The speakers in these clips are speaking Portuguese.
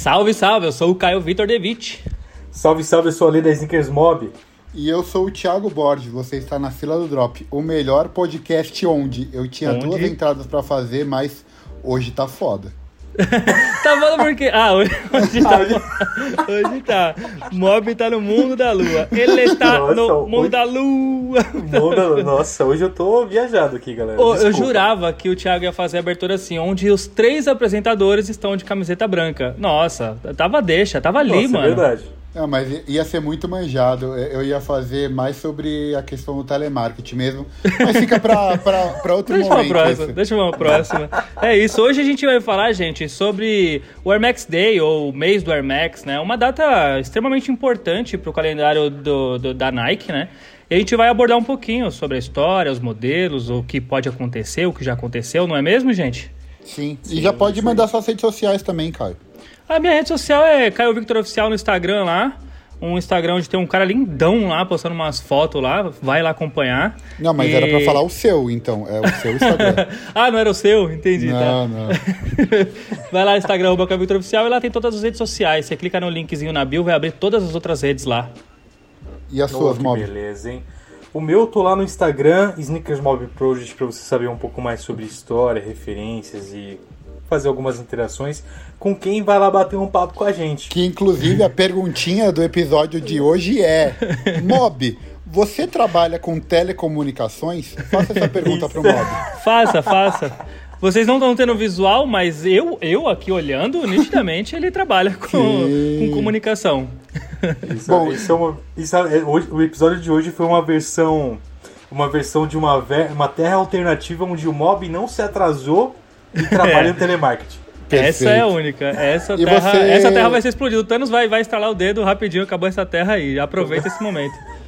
Salve, salve, eu sou o Caio Vitor Devitt. Salve, salve, eu sou a Leda Snickers Mob. E eu sou o Thiago Borges, você está na fila do Drop, o melhor podcast onde eu tinha Onde? duas entradas pra fazer, mas hoje tá foda. Tá falando por quê? Ah, hoje, hoje tá. Hoje tá. Mob tá no mundo da lua. Ele está Nossa, no mundo hoje- da lua. Muda- Nossa, hoje eu tô viajado aqui, galera. Ô, eu jurava que o Thiago ia fazer a abertura assim, onde os três apresentadores estão de camiseta branca. Nossa, tava deixa, tava ali, Nossa, mano. É verdade. Ah, mas ia ser muito manjado, eu ia fazer mais sobre a questão do telemarketing mesmo, mas fica pra, pra, pra outro Deixa uma momento. próxima, esse. deixa uma próxima. É isso, hoje a gente vai falar, gente, sobre o Air Max Day, ou o mês do Air Max, né? Uma data extremamente importante pro calendário do, do- da Nike, né? E a gente vai abordar um pouquinho sobre a história, os modelos, o que pode acontecer, o que já aconteceu, não é mesmo, gente? Sim, e já pode mandar suas redes sociais também, Caio. A minha rede social é Caio Victor Oficial no Instagram lá. Um Instagram onde tem um cara lindão lá, postando umas fotos lá. Vai lá acompanhar. Não, mas E- era pra falar o seu, então, é o seu Instagram. ah, não era o seu? Entendi, tá. não, não. vai lá no Instagram, arroba Caio Victor Oficial, e lá tem todas as redes sociais. Você clica no linkzinho na bio, vai abrir todas as outras redes lá. E as Oh, suas, que Mob? beleza, hein? O meu, eu tô lá no Instagram, Sneakers Mob Project, pra você saber um pouco mais sobre história, referências e fazer algumas interações com quem vai lá bater um papo com a gente. Que inclusive a perguntinha do episódio de hoje é: Mob, você trabalha com telecomunicações? Faça essa pergunta pro Mob. Faça, faça. Vocês não estão tendo visual, mas eu, eu aqui olhando, nitidamente, ele trabalha com, com comunicação. Isso, Bom, isso é uma, isso é- hoje- o episódio de hoje foi uma versão uma versão de uma, ve- uma terra alternativa onde o mob não se atrasou e trabalha É. no telemarketing. Essa é a Perfeito. única. Essa E terra, você- essa terra vai ser explodida. O Thanos vai, vai estralar o dedo rapidinho, acabou essa terra aí. Aproveita esse momento.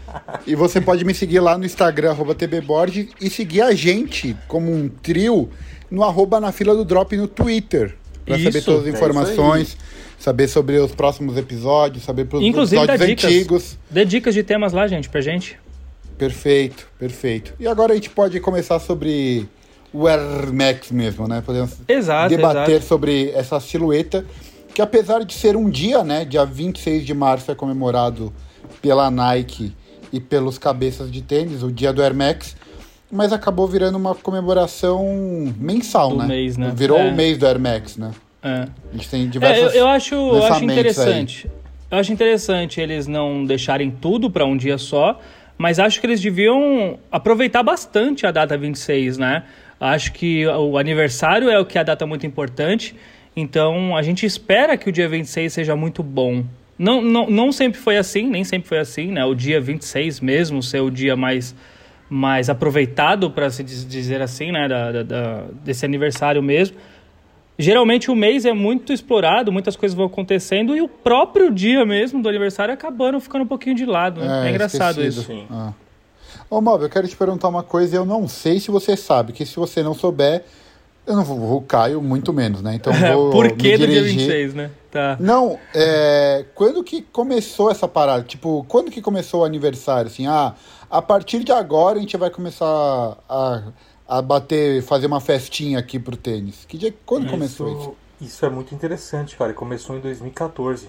E você pode me seguir lá no Instagram, arroba tbborges, e seguir a gente como um trio no arroba na fila do drop no Twitter. Pra saber Isso, todas é as isso informações, saber sobre os próximos episódios, saber pros Inclusive, episódios dicas. antigos. Dê dicas de temas lá, gente, pra gente. Perfeito, perfeito. E agora a gente pode começar sobre o Air Max mesmo, né? Podemos Exato, debater exato. sobre essa silhueta, que apesar de ser um dia, né? Dia 26 de março é comemorado pela Nike e pelos cabeças de tênis, o dia do Air Max, mas acabou virando uma comemoração mensal, Do né? mês, né? Virou É. o mês do Air Max, né? É. A gente tem É, eu, eu acho, eu acho interessante. Eu acho interessante eles não deixarem tudo pra um dia só, mas acho que eles deviam aproveitar bastante a data 26, né? Acho que o aniversário é o que é a data muito importante, então a gente espera que o dia 26 seja muito bom. Não, não, não sempre foi assim, nem sempre foi assim, né? O dia 26 mesmo ser o dia mais, mais aproveitado, para se diz- dizer assim, né? Da, da- da- desse aniversário mesmo. Geralmente o mês é muito explorado, muitas coisas vão acontecendo e o próprio dia mesmo do aniversário acabando ficando um pouquinho de lado. né? É, engraçado esquecido. isso. Sim. Ah. Ô, Mob, eu quero te perguntar uma coisa e eu não sei se você sabe, que se você não souber, eu não vou, o Caio muito menos, né? Então vou Por me que do dia dirigir. 26, né? Tá. Não, é, quando que começou essa parada? Tipo, quando que começou o aniversário? Assim, ah, a partir de agora a gente vai começar a, a bater, fazer uma festinha aqui pro tênis. Que dia, quando começou isso? Isso, isso é muito interessante, cara. Começou em 2014.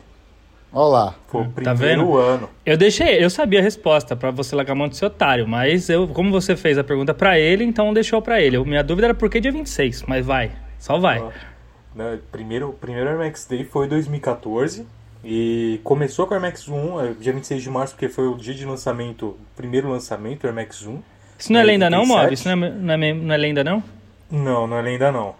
Olha lá. Foi o Tá primeiro vendo? ano. Eu deixei, eu sabia a resposta pra você largar a mão de ser otário, mas eu, como você fez a pergunta pra ele, então deixou pra ele. Eu- minha dúvida era por que dia 26, mas vai, só vai. Ó, né, primeiro, o primeiro Air Max Day foi em 2014. E começou com o Air Max 1, é, dia 26 de março, porque foi o dia de lançamento, o primeiro lançamento, Air Max 1. Isso não é É, lenda não, 87? Mob? Isso não é, não, é, não é lenda não? Não, não é lenda não.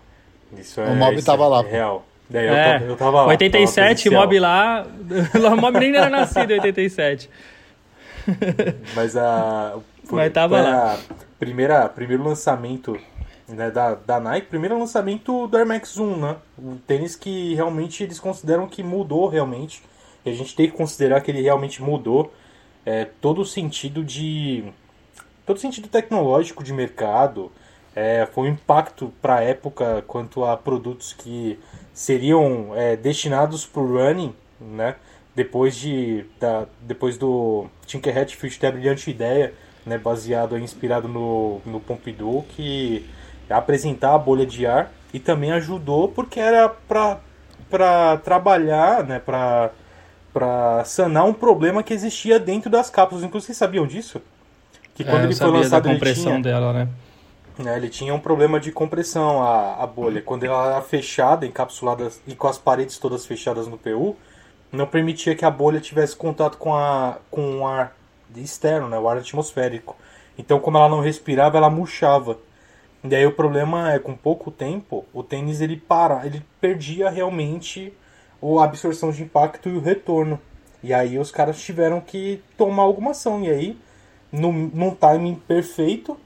Isso é, O Mob isso tava é lá. real. Daí eu, É, tava, eu tava lá. 87, tava. Mob lá. o Mob nem era nascido em 87. Mas a. Foi, Mas tava foi lá. primeira, primeiro lançamento né, da, da Nike, primeiro lançamento do Air Max 1, né? O tênis que realmente eles consideram que mudou realmente. E a gente tem que considerar que ele realmente mudou é, todo o sentido de. todo o sentido tecnológico de mercado. É, foi um impacto para a época quanto a produtos que seriam é, destinados para o running, né? Depois de da, depois do Tinkerhead Field ter a brilhante ideia, né, baseado inspirado no, no Pompidou, que apresentar a bolha de ar e também ajudou porque era para para trabalhar, né, para para sanar um problema que existia dentro das cápsulas. Inclusive, vocês sabiam disso? Que quando é, ele foi lançado, da compressão ele tinha, dela, né? Né? Ele tinha um problema de compressão a, a bolha. Quando ela era fechada, encapsulada e com as paredes todas fechadas no PU, não permitia que a bolha tivesse contato com a com o ar externo, né, o ar atmosférico. Então, como ela não respirava, ela murchava. E aí o problema é com pouco tempo, o tênis ele para, ele perdia realmente a absorção de impacto e o retorno. E aí os caras tiveram que tomar alguma ação. E aí, num, num timing perfeito,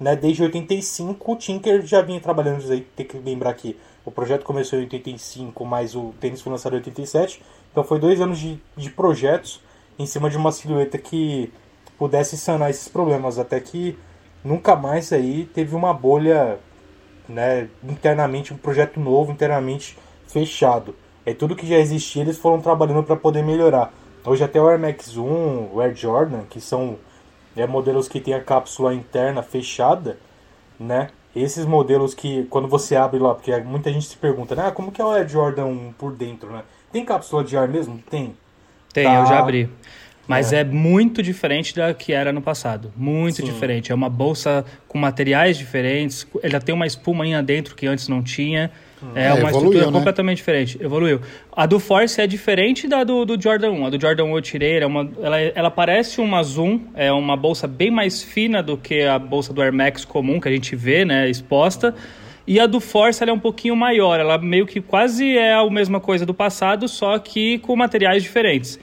né, desde 85, o Tinker já vinha trabalhando. Tem que lembrar que o projeto começou em 85, mas o tênis foi lançado em 87. Então foi dois anos de, de projetos em cima de uma silhueta que pudesse sanar esses problemas. Até que nunca mais aí teve uma bolha né, internamente, um projeto novo, internamente fechado. É tudo que já existia, eles foram trabalhando para poder melhorar. Hoje até o Air Max 1, o Air Jordan, que são é, modelos que tem a cápsula interna fechada, né? Esses modelos que, quando você abre lá, porque muita gente se pergunta, né? Ah, como que é o Air Jordan 1 por dentro, né? Tem cápsula de ar mesmo? Tem. Tem, tá. eu já abri. Mas é. é. muito diferente da que era no passado. Muito Sim. diferente. É uma bolsa com materiais diferentes. Ela tem uma espuminha dentro que antes não tinha. É, é uma evoluiu, estrutura né? completamente diferente. Evoluiu. A do Force é diferente da do, do Jordan 1. A do Jordan 1 eu tirei, é uma, ela, ela parece uma Zoom, é uma bolsa bem mais fina do que a bolsa do Air Max comum que a gente vê, né, exposta. E a do Force ela é um pouquinho maior, ela meio que quase é a mesma coisa do passado, só que com materiais diferentes.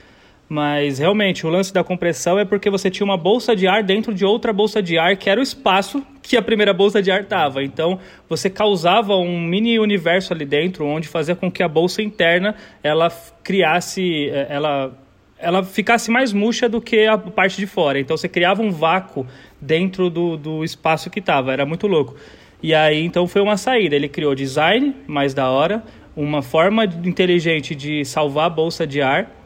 Mas realmente, o lance da compressão é porque você tinha uma bolsa de ar dentro de outra bolsa de ar, que era o espaço que a primeira bolsa de ar estava. Então, você causava um mini universo ali dentro, onde fazia com que a bolsa interna ela criasse, eh, ela, ela ficasse mais murcha do que a parte de fora. Então, você criava um vácuo dentro do, do espaço que estava. Era muito louco. E aí, então, foi uma saída. Ele criou design mais da hora, uma forma inteligente de salvar a bolsa de ar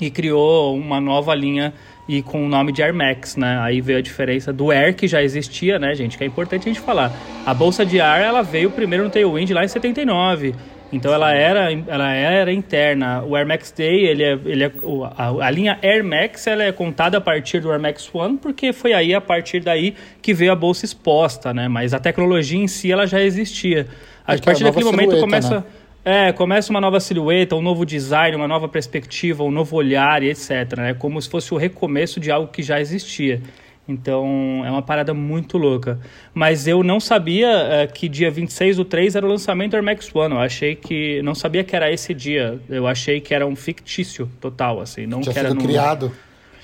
e criou uma nova linha e com o nome de Air Max, né? Aí veio a diferença do Air que já existia, né, gente? Que é importante a gente falar. A bolsa de ar, ela veio primeiro no Tailwind lá em 79. Então ela era, ela era interna. O Air Max Day, ele é, ele é a, a, linha Air Max, ela é contada a partir do Air Max One, porque foi aí a partir daí que veio a bolsa exposta, né? Mas a tecnologia em si ela já existia. A partir daquele momento começa né? É, começa uma nova silhueta, um novo design, uma nova perspectiva, um novo olhar e etc. É né? como se fosse o recomeço de algo que já existia. Então é uma parada muito louca. Mas eu não sabia é, que dia 26 do 3 era o lançamento do Air Max One. Eu achei que. Não sabia que era esse dia. Eu achei que era um fictício total, assim. Não Tinha que era sido no... criado.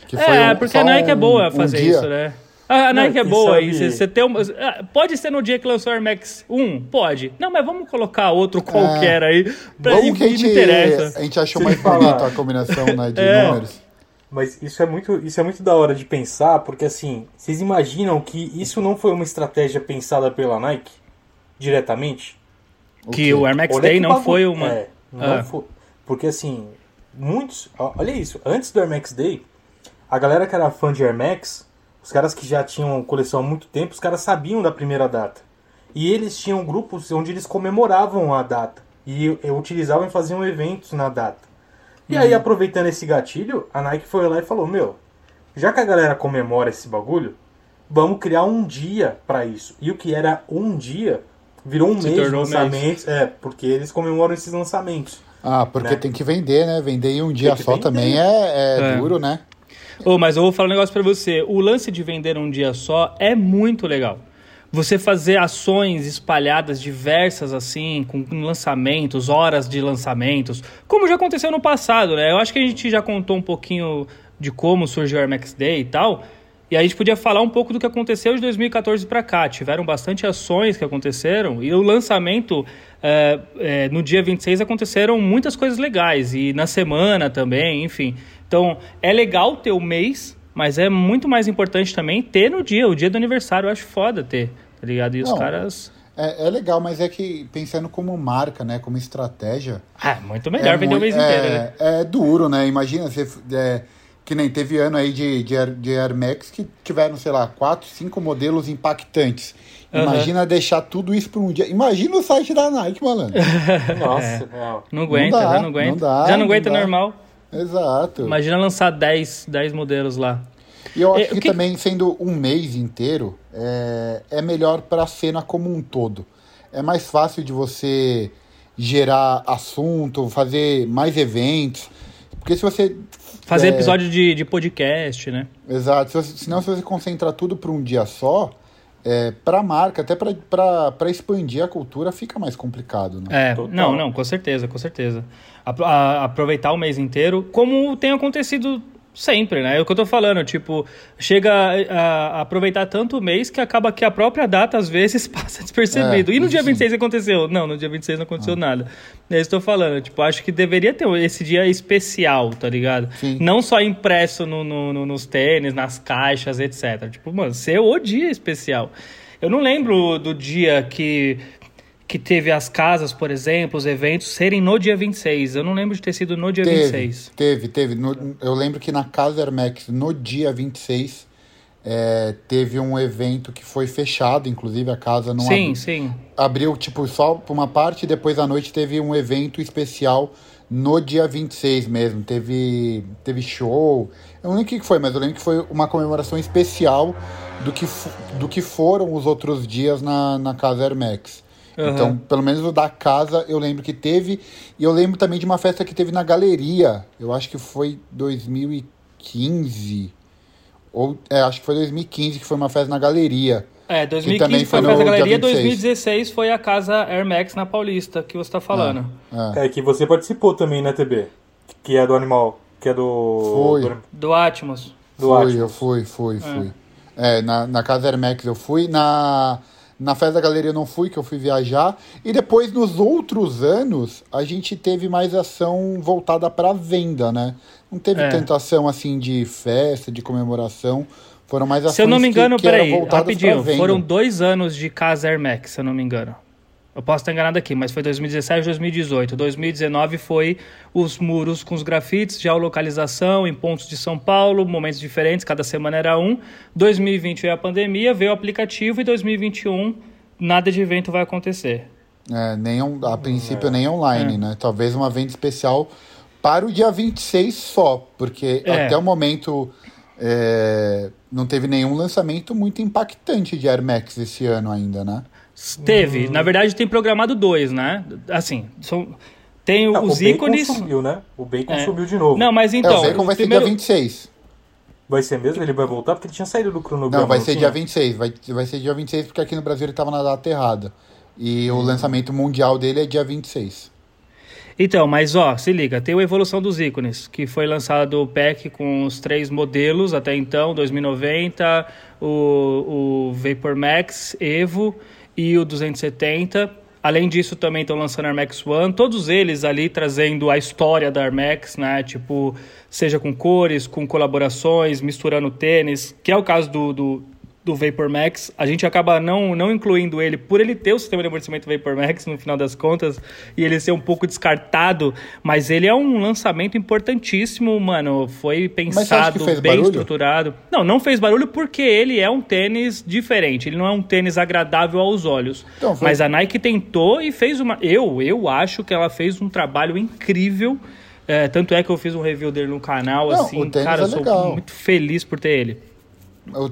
Que é, um, porque a Nike é boa fazer um isso, né? A Nike é boa aí. Você tem uma, ah, pode ser no dia que lançou o Air Max 1? Pode. Não, mas vamos colocar outro qualquer é. aí. Pra vamos que a gente, me interessa. A gente achou mais bonita a combinação né, de é. números. Mas isso é, muito, isso é muito da hora de pensar, porque assim, vocês imaginam que isso não foi uma estratégia pensada pela Nike diretamente? Que o, o Air Max Day não foi uma. É, não ah. foi. Porque assim, muitos. Olha isso, antes do Air Max Day, a galera que era fã de Air Max os caras que já tinham coleção há muito tempo, os caras sabiam da primeira data. E eles tinham grupos onde eles comemoravam a data. E utilizavam e faziam eventos na data. E uhum. aí, aproveitando esse gatilho, a Nike foi lá e falou: Meu, já que a galera comemora esse bagulho, vamos criar um dia para isso. E o que era um dia virou um Se mês de lançamentos. Mês. É, porque eles comemoram esses lançamentos. Ah, porque né? tem que vender, né? Vender em um dia só vender. também é, é, é, duro, né? Oh, mas eu vou falar um negócio para você. O lance de vender um dia só é muito legal. Você fazer ações espalhadas diversas assim, com lançamentos, horas de lançamentos, como já aconteceu no passado, né? Eu acho que a gente já contou um pouquinho de como surgiu o Air Max Day e tal. E a gente podia falar um pouco do que aconteceu de 2014 para cá. Tiveram bastante ações que aconteceram e o lançamento é, é, no dia 26 aconteceram muitas coisas legais e na semana também, enfim. Então, é legal ter o mês, mas é muito mais importante também ter no dia, o dia do aniversário. Eu acho foda ter, tá ligado? E Não, os caras. É, é, legal, mas é que pensando como marca, né? Como estratégia. Ah, muito melhor é vender muito, o mês inteiro, é, né? É duro, né? Imagina você. É, Que nem teve ano aí de, de, Air, de Air Max que tiveram, sei lá, quatro, cinco modelos impactantes. Imagina uhum. deixar tudo isso para um dia. Imagina o site da Nike, malandro. Nossa, é. não aguenta, não, dá, não aguenta. Não dá, já não aguenta não normal. Exato. Imagina lançar 10, 10 modelos lá. E eu acho é, que, que, também, sendo um mês inteiro, é, é melhor para a cena como um todo. É mais fácil de você gerar assunto, fazer mais eventos. Porque se você. Fazer é... episódio de, de podcast, né? Exato. Se você, senão, se você concentra tudo para um dia só, é, para a marca, até para expandir a cultura, fica mais complicado. Né? É, Total. não, não, com certeza, com certeza. A, a, aproveitar o mês inteiro, como tem acontecido Sempre, né? É o que eu tô falando, tipo, chega a, a, aproveitar tanto o mês que acaba que a própria data, às vezes, passa despercebido. É, e no dia 26 sim. aconteceu? Não, no dia 26 não aconteceu ah. nada. É isso que eu tô falando, tipo, acho que deveria ter esse dia especial, tá ligado? Sim. Não só impresso no, no, no, nos tênis, nas caixas, etc. Tipo, mano, ser o dia especial. Eu não lembro do dia que que teve as casas, por exemplo, os eventos serem no dia 26. Eu não lembro de ter sido no dia teve, 26. Teve, teve. No, eu lembro que na Casa Hermex, no dia 26, é, teve um evento que foi fechado, inclusive a casa não sim, ab... sim. abriu tipo só por uma parte e depois à noite teve um evento especial no dia 26 mesmo. Teve, teve show. Eu não lembro o que foi, mas eu lembro que foi uma comemoração especial do que, do que foram os outros dias na, na Casa Hermex. Uhum. Então, pelo menos o da casa eu lembro que teve. E eu lembro também de uma festa que teve na galeria. Eu acho que foi 2015. Ou, é, acho que foi 2015 que foi uma festa na galeria. É, 2015 foi a festa na galeria, 2016 foi a casa Air Max na Paulista, que você está falando. É, é. é, que você participou também, né, TB? Que é do animal, que é do... Foi. Do, do Atmos. Do foi, Atmos. eu fui, fui, fui. É, é na, na casa Air Max eu fui. Na... Na festa da galeria eu não fui, que eu fui viajar. E depois, nos outros anos, a gente teve mais ação voltada para venda, né? Não teve é. tanta ação assim de festa, de comemoração. Foram mais ações Se eu não me engano, que, que peraí, rapidinho, foram dois anos de Casa Air Max, se eu não me engano. Eu posso estar enganado aqui, mas foi 2017 e 2018. 2019 foi os muros com os grafites, geolocalização em pontos de São Paulo, momentos diferentes, cada semana era um. 2020 veio a pandemia, veio o aplicativo e 2021 nada de evento vai acontecer. É, nem a princípio é. nem online, é. né? Talvez uma venda especial para o dia 26 só, porque é. até o momento é, não teve nenhum lançamento muito impactante de Air Max esse ano ainda, né? Teve. Hum. Na verdade, tem programado dois, né? Assim, são. Tem Não, os o ícones. consumiu, né? O Bacon é. sumiu de novo. Não, mas então. É, o Bacon vai primeiro... ser dia 26. Vai ser mesmo? Ele vai voltar? Porque ele tinha saído do cronograma. Não, vai ser dia 26. Vai, vai ser dia 26 porque aqui no Brasil ele estava na data errada. E hum. o lançamento mundial dele é dia 26. Então, mas ó, se liga, tem a evolução dos ícones, que foi lançado o pack com os três modelos até então, 2090, o, o Vapor Max, Evo e o 270. Além disso, também estão lançando a Armax One, todos eles ali trazendo a história da Armax, né? Tipo, seja com cores, com colaborações, misturando tênis, que é o caso do, do do Vapor Max. A gente acaba não, não incluindo ele por ele ter o sistema de amortecimento Vapor Max no final das contas e ele ser um pouco descartado, mas ele é um lançamento importantíssimo, mano. Foi pensado, bem barulho? estruturado. Não, não fez barulho porque ele é um tênis diferente. Ele não é um tênis agradável aos olhos. Então, foi... Mas a Nike tentou e fez uma. Eu, eu acho que ela fez um trabalho incrível. É, tanto é que eu fiz um review dele no canal, não, assim, cara, é eu sou muito feliz por ter ele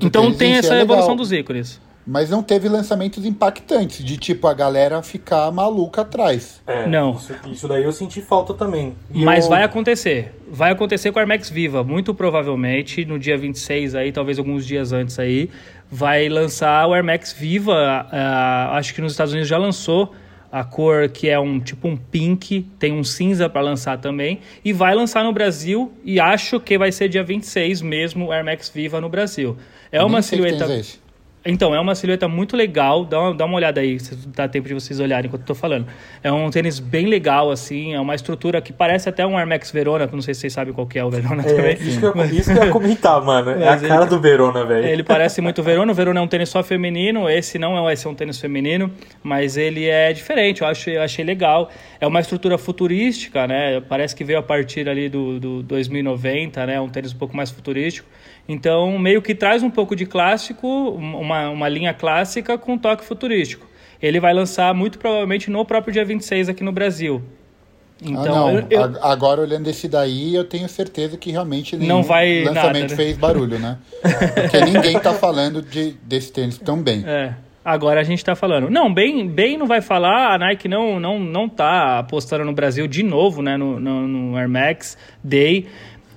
então tem essa é evolução dos ícones. Mas não teve lançamentos impactantes, de tipo a galera ficar maluca atrás. É, não. Isso, isso daí eu senti falta também. E Mas eu... vai acontecer. Vai acontecer com a Armax Viva, muito provavelmente, no dia 26 aí, talvez alguns dias antes aí, vai lançar o Air Max Viva. Uh, acho que nos Estados Unidos já lançou a cor que é um tipo um pink, tem um cinza para lançar também, e vai lançar no Brasil, e acho que vai ser dia 26 mesmo, Air Max Viva no Brasil. É uma silhueta. Então, é uma silhueta muito legal. Dá uma, dá uma olhada aí, se dá tempo de vocês olharem enquanto eu tô falando. É um tênis bem legal, assim. É uma estrutura que parece até um Air Max Verona. Não sei se vocês sabem qual que é o Verona é, também. Isso que, eu, isso que eu ia comentar, mano. É a cara ele, do Verona, velho. Ele parece muito Verona. O Verona é um tênis só feminino. Esse não é, esse é um tênis feminino. Mas ele é diferente. Eu, acho, eu achei legal. É uma estrutura futurística, né? Parece que veio a partir ali do, do 2090, né? Um tênis um pouco mais futurístico. Então, meio que traz um pouco de clássico, uma, uma linha clássica com toque futurístico. Ele vai lançar muito provavelmente no próprio dia 26 aqui no Brasil. Então, ah. Eu, eu... Agora, olhando esse daí, eu tenho certeza que realmente não vai lançamento nada, né? fez barulho, né? Porque ninguém tá falando de, desse tênis tão bem. É. Agora a gente está falando. Não, bem, bem não vai falar. A Nike não, não, não tá apostando no Brasil de novo, né? No, no, no Air Max Day.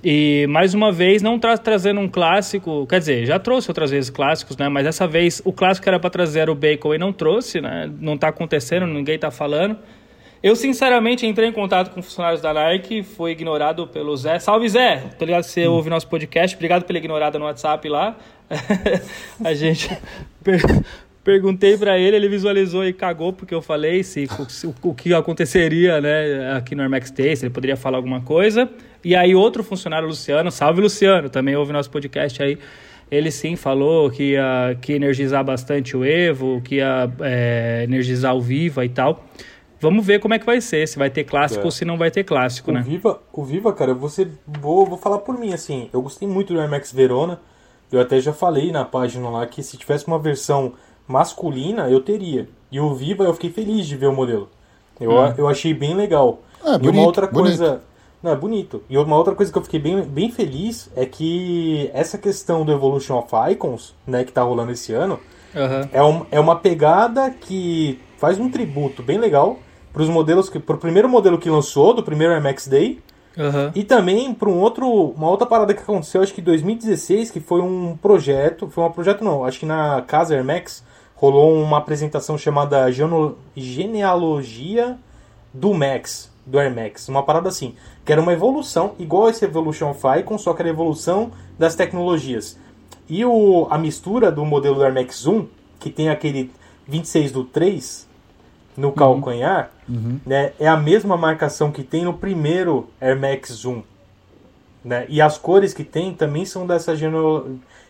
E mais uma vez não está trazendo um clássico, quer dizer, já trouxe outras vezes clássicos, né? Mas dessa vez o clássico era para trazer o Bacon e não trouxe, né? Não está acontecendo, ninguém está falando. Eu sinceramente entrei em contato com funcionários da Nike, foi ignorado pelo Zé. Salve Zé, ligado que você hum. ouve nosso podcast, obrigado pela ignorada no WhatsApp lá. a gente Perguntei para ele, ele visualizou e cagou porque eu falei se, o, o, que aconteceria, né, aqui no Armax Day, se ele poderia falar alguma coisa. E aí outro funcionário, Luciano, salve Luciano, também ouve nosso podcast aí. Ele sim falou que ia que energizar bastante o Evo, que ia é, energizar o Viva e tal. Vamos ver como é que vai ser, se vai ter clássico é. ou se não vai ter clássico, o né? Viva, o Viva, cara, você vou, vou falar por mim assim, eu gostei muito do Air Max Verona. Eu até já falei na página lá que se tivesse uma versão masculina eu teria. E o Viva eu fiquei feliz de ver o modelo. Eu, hum. eu achei bem legal. Ah, e bonito, uma outra coisa. Bonito. Não, é bonito. E uma outra coisa que eu fiquei bem, bem feliz é que essa questão do Evolution of Icons, né, que tá rolando esse ano, uhum. é, um, é uma pegada que faz um tributo bem legal para os modelos que. Pro primeiro modelo que lançou, do primeiro MX Day. Uhum. E também para um outro, uma outra parada que aconteceu, acho que em 2016, que foi um projeto, foi um projeto não, acho que na Casa Air Max, rolou uma apresentação chamada Genealogia do Max, do Air Max, uma parada assim, que era uma evolução, igual esse Evolution of Icon, só que era a evolução das tecnologias. E o, a mistura do modelo do Air Max 1, que tem aquele 26 do 3 no uhum. calcanhar, uhum. Né, é a mesma marcação que tem no primeiro Air Max 1. Né? E as cores que tem também são dessa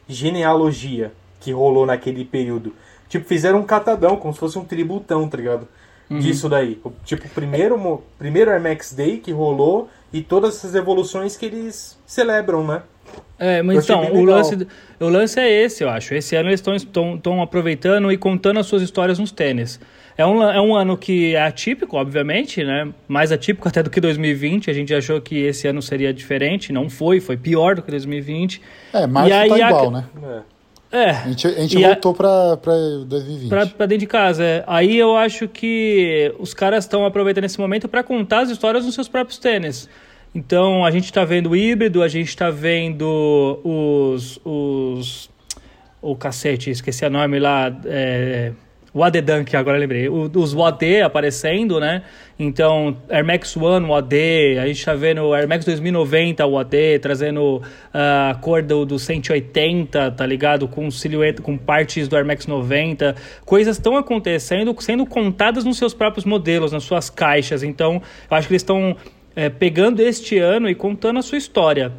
genealogia que rolou naquele período. Tipo, fizeram um catadão, como se fosse um tributão, tá ligado? Uhum. Disso daí. Tipo, primeiro, primeiro Air Max Day que rolou e todas essas evoluções que eles celebram, né? É, mas então, o lance, o lance é esse, eu acho. Esse ano eles estão aproveitando e contando as suas histórias nos tênis. É um, é um ano que é atípico, obviamente, né? Mais atípico até do que 2020. A gente achou que esse ano seria diferente. Não foi, foi pior do que 2020. É, março e aí, tá igual, a... né? É. É. A gente, a gente voltou a... para 2020. Para dentro de casa, é. Aí eu acho que os caras estão aproveitando esse momento para contar as histórias nos seus próprios tênis. Então a gente está vendo o híbrido, a gente está vendo os, os. O cacete, esqueci o nome lá. É, o AD Dunk, agora lembrei. O, os WAD aparecendo, né? Então, Air Max One WAD, a gente tá vendo o Air Max 2090 WAD, trazendo uh, a cor do, do 180, tá ligado? Com silhueta, com partes do Air Max 90. Coisas estão acontecendo, sendo contadas nos seus próprios modelos, nas suas caixas. Então, eu acho que eles estão é, pegando este ano e contando a sua história.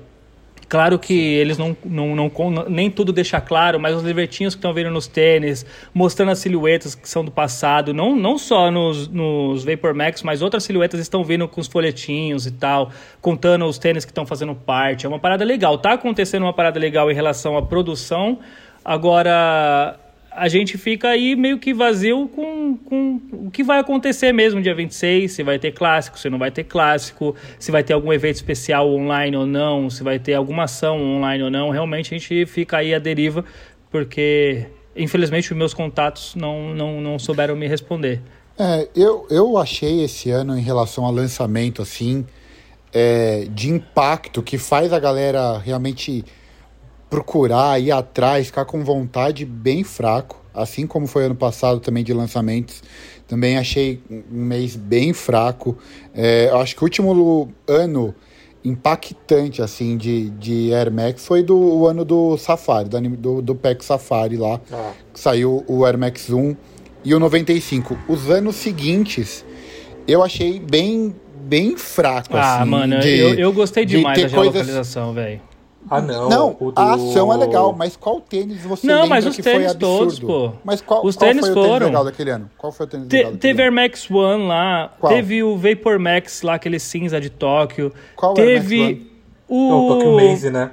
Claro que eles não, não, não, nem tudo deixa claro, mas os livretinhos que estão vendo nos tênis, mostrando as silhuetas que são do passado, não, não só nos, nos Vapor Max, mas outras silhuetas estão vindo com os folhetinhos e tal, contando os tênis que estão fazendo parte. É uma parada legal. Tá acontecendo uma parada legal em relação à produção. Agora, a gente fica aí meio que vazio com, com o que vai acontecer mesmo dia 26, se vai ter clássico, se não vai ter clássico, se vai ter algum evento especial online ou não, se vai ter alguma ação online ou não. Realmente a gente fica aí à deriva, porque infelizmente os meus contatos não, não, não souberam me responder. É, eu, eu achei esse ano em relação ao lançamento assim, é, de impacto que faz a galera realmente procurar, ir atrás, ficar com vontade bem fraco, assim como foi ano passado também de lançamentos. Também achei um mês bem fraco. É, acho que o último ano impactante, assim, de, de Air Max foi do o ano do Safari, do, do, do Pack Safari lá, Ah. que saiu o Air Max 1 e o 95. Os anos seguintes, eu achei bem, bem fraco, Ah, assim. mano, de- eu, eu gostei de demais ter da coisas- geolocalização, velho. Ah, não. Não, o do- a ação é legal, mas qual tênis você Não, lembra mas os que foi tênis absurdo? todos, pô. Mas qual, Os qual tênis foi o tênis foram. legal daquele ano? Qual foi o tênis Te- legal teve Air? Max One lá, Qual? teve o Vapor Max lá, aquele cinza de Tóquio. Qual Air Max teve One? o. Não, o Tokyo Maze, né?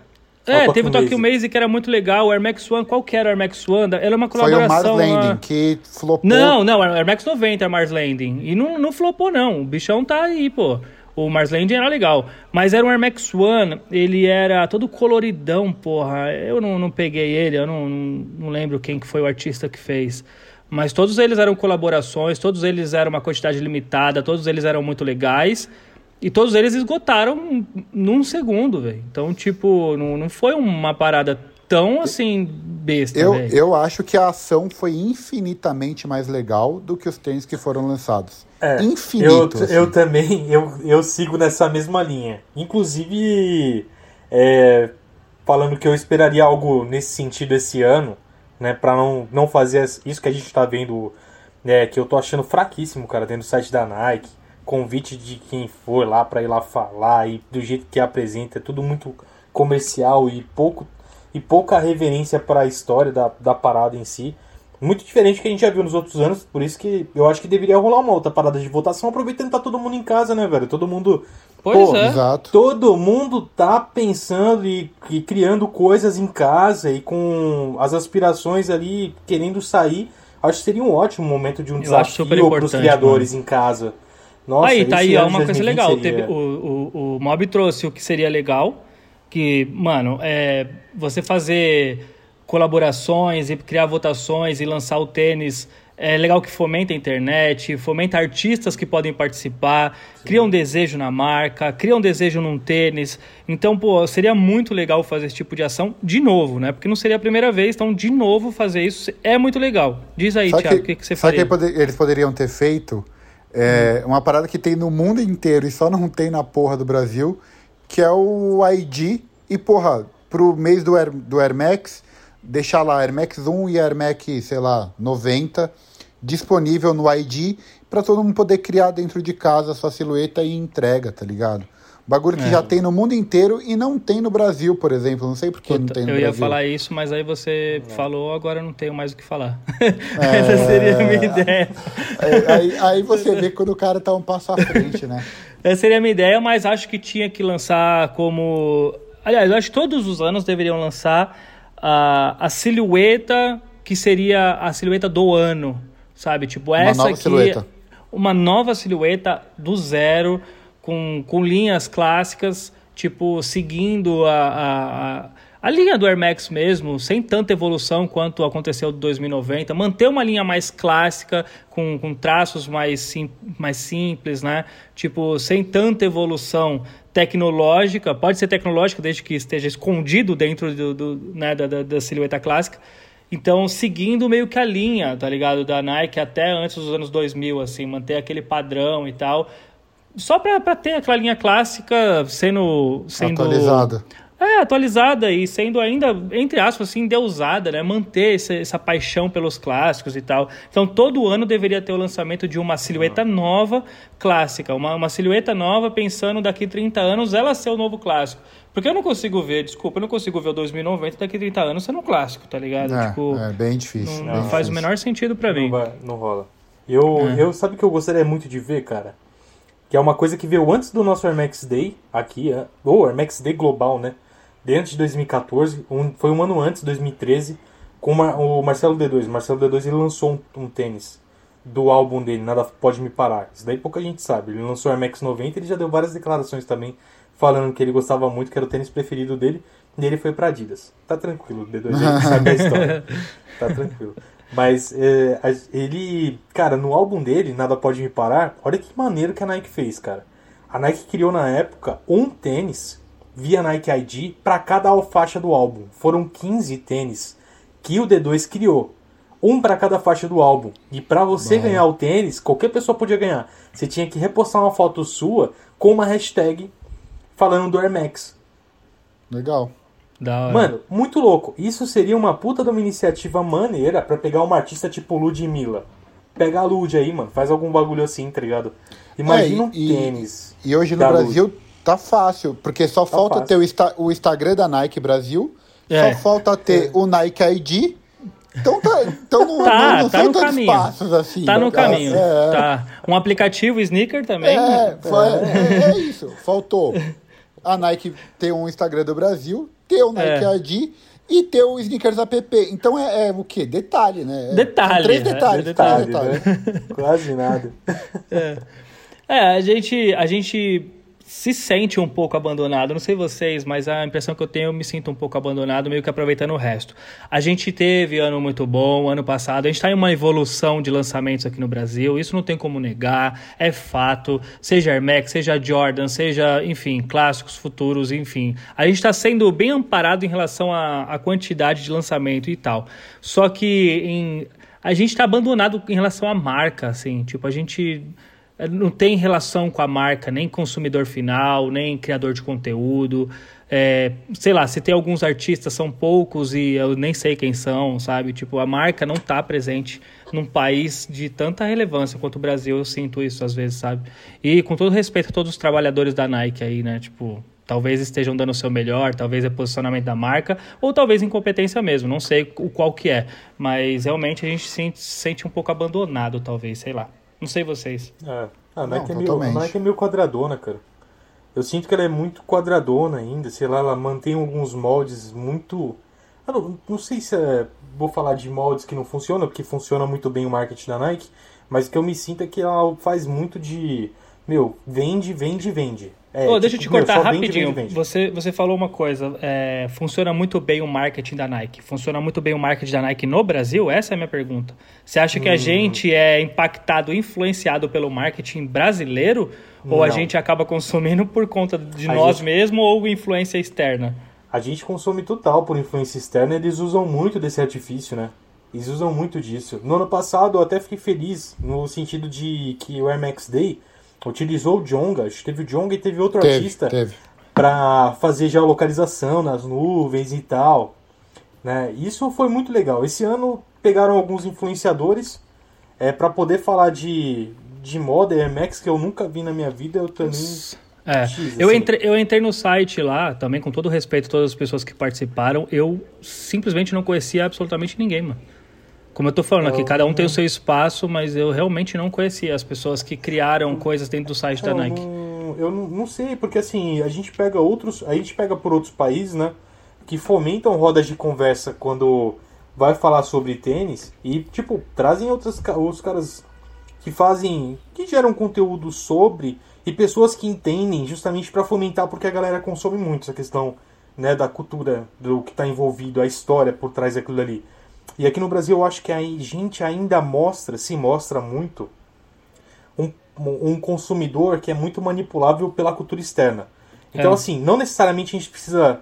É, o teve o Tokyo Maze. Que era muito legal. O Air Max One, qual que era o Air Max One? Era uma Foi o Mars colaboração. Landing, que flopou. Não, não, era Air Max 90 era Mars Landing. E não, não flopou, não. O bichão tá aí, pô. O Mars Landing era legal. Mas era um Air Max One, ele era todo coloridão, porra. Eu não, não peguei ele, eu não, não, não lembro quem que foi o artista que fez. Mas todos eles eram colaborações, todos eles eram uma quantidade limitada, todos eles eram muito legais. E todos eles esgotaram num segundo, velho. Então, tipo, não, não foi uma parada tão assim besta, Eu, eu acho que a ação foi infinitamente mais legal do que os tênis que foram lançados. É, Infinito. Eu, assim. eu também, eu, eu sigo nessa mesma linha. Inclusive, é, falando que eu esperaria algo nesse sentido esse ano, né, para não, não fazer isso que a gente tá vendo, né, que eu tô achando fraquíssimo, cara, dentro do site da Nike, convite de quem for lá para ir lá falar e do jeito que apresenta, é tudo muito comercial e pouco e pouca reverência para a história da, da parada em si. Muito diferente do que a gente já viu nos outros anos, por isso que eu acho que deveria rolar uma outra parada de votação, aproveitando que tá todo mundo em casa, né, velho? Todo mundo. Pois Pô, é. Exato. Todo mundo tá pensando e, e criando coisas em casa e com as aspirações ali querendo sair. Acho que seria um ótimo momento de um Eu desafio para os criadores em casa. Nossa, aí, tá aí, de uma coisa 2020 legal. seria- Teve- o, o, o Mob trouxe o que seria legal, que, mano, é você fazer colaborações e criar votações e lançar o tênis. É legal que fomenta a internet, fomenta artistas que podem participar, cria um desejo na marca, cria um desejo num tênis. Então, pô, seria muito legal fazer esse tipo de ação de novo, né? Porque não seria a primeira vez, então, de novo, fazer isso é muito legal. Diz aí, Sabe Thiago, o que, que você sabe faria? que pode- eles poderiam ter feito? É, Uma parada que tem no mundo inteiro e só não tem na porra do Brasil, que é o ID. E, porra, pro mês do Air, do Air Max, deixar lá Air Max 1 e Air Max, sei lá, 90, disponível no ID, pra todo mundo poder criar dentro de casa a sua silhueta e entrega, tá ligado? Bagulho que É. já tem no mundo inteiro e não tem no Brasil, por exemplo. Não sei por que não Puta, tem no eu ia Brasil. falar isso, mas aí você falou, agora eu não tenho mais o que falar. Essa seria a minha ideia. Aí, aí- aí você vê quando o cara tá um passo à frente, né? Essa seria a minha ideia, mas acho que tinha que lançar como. Aliás, eu acho que todos os anos deveriam lançar a, a silhueta que seria a silhueta do ano, sabe? Tipo, essa nova aqui. silhueta. Uma nova silhueta do zero, com, com linhas clássicas, tipo, seguindo a, a, a, a linha do Air Max mesmo, sem tanta evolução quanto aconteceu do 2090. Manter uma linha mais clássica, com, com traços mais, sim, mais simples, né? Tipo, sem tanta evolução tecnológica. Pode ser tecnológica desde que esteja escondido dentro do, do, né, da, da, da silhueta clássica. Então, seguindo meio que a linha, tá ligado? Da Nike até antes dos anos 2000, assim, manter aquele padrão e tal. Só pra ter aquela linha clássica sendo... sendo Atualizada. É, atualizada e sendo ainda, entre aspas, assim, endeusada, né? Manter essa, essa paixão pelos clássicos e tal. Então, todo ano deveria ter o lançamento de uma silhueta nova clássica. Uma, uma silhueta nova pensando daqui 30 anos ela ser o novo clássico. Porque eu não consigo ver, desculpa, eu não consigo ver o 2090 daqui 30 anos sendo um clássico, tá ligado? É, tipo, é bem difícil. não, bem não faz o difícil. menor sentido pra Não, mim. vai- não rola. Eu, É. eu sabe o que eu gostaria muito de ver, cara? Que é uma coisa que veio antes do nosso Air Max Day, aqui, é- ou Air Max Day global, né? Dentro de 2014, um- foi um ano antes, 2013, com uma- o Marcelo D2. O Marcelo D2 ele lançou um, um tênis do álbum dele, Nada Pode Me Parar. Isso daí pouca gente sabe. Ele lançou o Air Max 90 ele já deu várias declarações também, falando que ele gostava muito, que era o tênis preferido dele, e ele foi pra Adidas. Tá tranquilo, o D2 ele sabe a história. Tá tranquilo. Mas é, ele, cara, no álbum dele, Nada Pode Me Parar, olha que maneiro que a Nike fez, cara. A Nike criou na época um tênis via Nike ID para cada faixa do álbum. Foram 15 tênis que o D2 criou. Um para cada faixa do álbum. E para você Bom. ganhar o tênis, qualquer pessoa podia ganhar. Você tinha que repostar uma foto sua com uma hashtag falando do Air Max. Legal. Da hora. Mano, muito louco. Isso seria uma puta de uma iniciativa maneira pra pegar uma artista tipo Ludmilla. Pega a Lud aí, mano. Faz algum bagulho assim, tá ligado? Imagina um É, e- tênis. E hoje no Brasil tá fácil, porque só falta fácil. ter o, Insta- o Instagram da Nike Brasil, É. só falta ter o Nike ID. Então tá, então não, Tá, não, não tá são no caminho. passos assim. Tá no Tá- caminho. É, Tá. Um aplicativo sneaker também. é, foi- é, é isso. Faltou a Nike ter um Instagram do Brasil, ter o Nike É. ID e ter o Sneakers app. Então é, é o quê? Detalhe, né? É- Detalhe, são três né? detalhes. Detalhe, três detalhes. né? Quase nada. É, a gente, a gente se sente um pouco abandonado. Não sei vocês, mas a impressão que eu tenho, eu me sinto um pouco abandonado, meio que aproveitando o resto. A gente teve ano muito bom, ano passado. A gente está em uma evolução de lançamentos aqui no Brasil. Isso não tem como negar, é fato. Seja Air Max, seja Jordan, seja, enfim, clássicos futuros, enfim. A gente está sendo bem amparado em relação à, quantidade de lançamento e tal. Só que em, a gente está abandonado em relação à marca, assim. Tipo, a gente não tem relação com a marca, nem consumidor final, nem criador de conteúdo. É, sei lá, se tem alguns artistas, são poucos e eu nem sei quem são, sabe? Tipo, a marca não tá presente num país de tanta relevância quanto o Brasil, eu sinto isso às vezes, sabe? E com todo respeito a todos os trabalhadores da Nike aí, né? Tipo, talvez estejam dando o seu melhor, talvez é posicionamento da marca, ou talvez incompetência mesmo, não sei o qual que é. Mas realmente a gente se sente um pouco abandonado, talvez, sei lá. Não sei vocês. É. A Não, Nike, é meio, a Nike é meio quadradona, cara. Eu sinto que ela é muito quadradona ainda, sei lá, ela mantém alguns moldes muito. Eu não, não sei se é. Vou falar de moldes que não funcionam, porque funciona muito bem o marketing da Nike, mas o que eu me sinto é que ela faz muito de. Meu, vende, vende, vende. É, Ô, deixa eu te tipo, meu, cortar rapidinho. vende, vende. Você, você falou uma coisa. é, funciona muito bem o marketing da Nike. Funciona muito bem o marketing da Nike no Brasil? Essa é a minha pergunta. Você acha Hum. que a gente é impactado, influenciado pelo marketing brasileiro? Ou a Não. gente acaba consumindo por conta de A nós gente- mesmos ou influência externa? A gente consome total por influência externa, eles usam muito desse artifício, né? Eles usam muito disso. No ano passado eu até fiquei feliz, no sentido de que o Air Max Day utilizou o Jonga, acho que teve o Jonga e teve outro Teve, artista para fazer geolocalização nas nuvens e tal. Né? Isso foi muito legal. Esse ano pegaram alguns influenciadores é, para poder falar de, de moda Air Max que eu nunca vi na minha vida. Eu também. É, X, eu, assim. entrei, eu entrei no site lá, também com todo respeito a todas as pessoas que participaram, eu simplesmente não conhecia absolutamente ninguém, mano. Como eu tô falando aqui, Eu- cada um tem o seu espaço, mas eu realmente não conhecia as pessoas que criaram coisas dentro do site da Nike. não, eu não, não sei, porque assim, a gente pega outros. A gente pega por outros países, né? Que fomentam rodas de conversa quando vai falar sobre tênis e, tipo, trazem outros, outros caras que fazem. que geram conteúdo sobre e pessoas que entendem justamente para fomentar, porque a galera consome muito essa questão né, da cultura, do que está envolvido, a história por trás daquilo ali. E aqui no Brasil eu acho que a gente ainda mostra, se mostra muito, um, um consumidor que é muito manipulável pela cultura externa. Então, É. assim, não necessariamente a gente precisa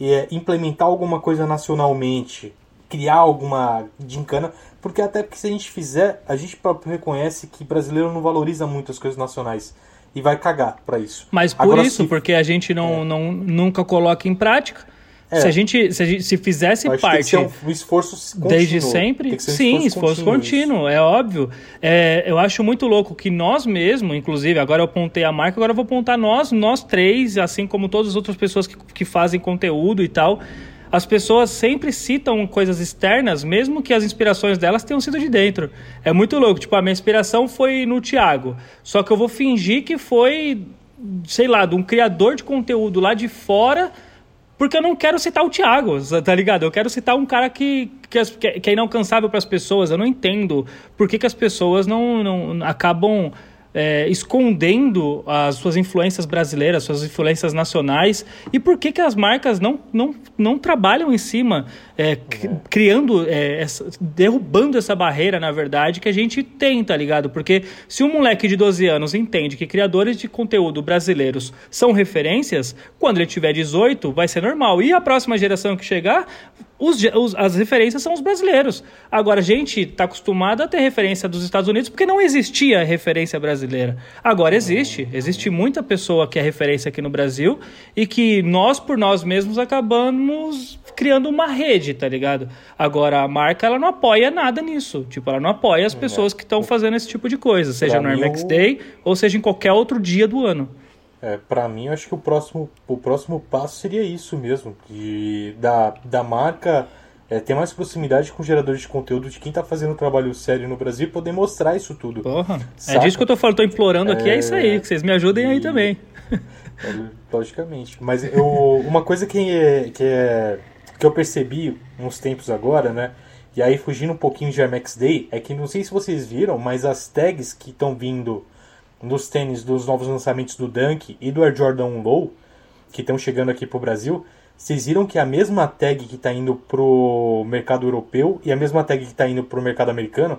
é, implementar alguma coisa nacionalmente, criar alguma gincana, porque até porque se a gente fizer, a gente próprio reconhece que brasileiro não valoriza muito as coisas nacionais e vai cagar pra isso. Mas por Agora, isso, se- porque a gente não, não, nunca coloca em prática. É. Se a gente se, se fizesse acho parte um, esforço contínuo. desde sempre, um sim, esforço contínuo, é óbvio. É, eu acho muito louco que nós mesmos, inclusive, agora eu apontei a marca, agora eu vou apontar nós, nós três, assim como todas as outras pessoas que, que fazem conteúdo e tal. As pessoas sempre citam coisas externas, mesmo que as inspirações delas tenham sido de dentro. É muito louco. Tipo, a minha inspiração foi no Thiago. Só que eu vou fingir que foi, sei lá, de um criador de conteúdo lá de fora porque eu não quero citar o Thiago, tá ligado? Eu quero citar um cara que, que, que é inalcançável para as pessoas. Eu não entendo por que, que as pessoas não, não acabam é, escondendo as suas influências brasileiras, suas influências nacionais, e por que, que as marcas não, não, não trabalham em cima, é, cri- criando, é, essa- derrubando essa barreira, na verdade, que a gente tem, tá ligado? Porque se um moleque de 12 anos entende que criadores de conteúdo brasileiros são referências, quando ele tiver 18, vai ser normal. E a próxima geração que chegar os, os, as referências são os brasileiros. Agora, a gente está acostumado a ter referência dos Estados Unidos porque não existia referência brasileira. Agora existe. Existe muita pessoa que é referência aqui no Brasil e que nós, por nós mesmos, acabamos criando uma rede, tá ligado? Agora, a marca, ela não apoia nada nisso. Tipo, ela não apoia as pessoas que estão fazendo esse tipo de coisa, seja no Air Max Day ou seja em qualquer outro dia do ano. É, para mim, eu acho que o próximo, o próximo passo seria isso mesmo, de, da, da marca é, ter mais proximidade com geradores de conteúdo de quem tá fazendo um trabalho sério no Brasil e poder mostrar isso tudo. Porra, é Saca? é disso que eu tô falando, tô implorando aqui, é, é isso aí, que vocês me ajudem e... aí também. É, logicamente. Mas eu, uma coisa que, é, que, é, que eu percebi uns tempos agora, né? E aí, fugindo um pouquinho de Max Day, é que não sei se vocês viram, mas as tags que estão vindo nos tênis dos novos lançamentos do Dunk e do Air Jordan 1 Low, que estão chegando aqui para o Brasil, vocês viram que a mesma tag que está indo pro mercado europeu e a mesma tag que está indo pro mercado americano?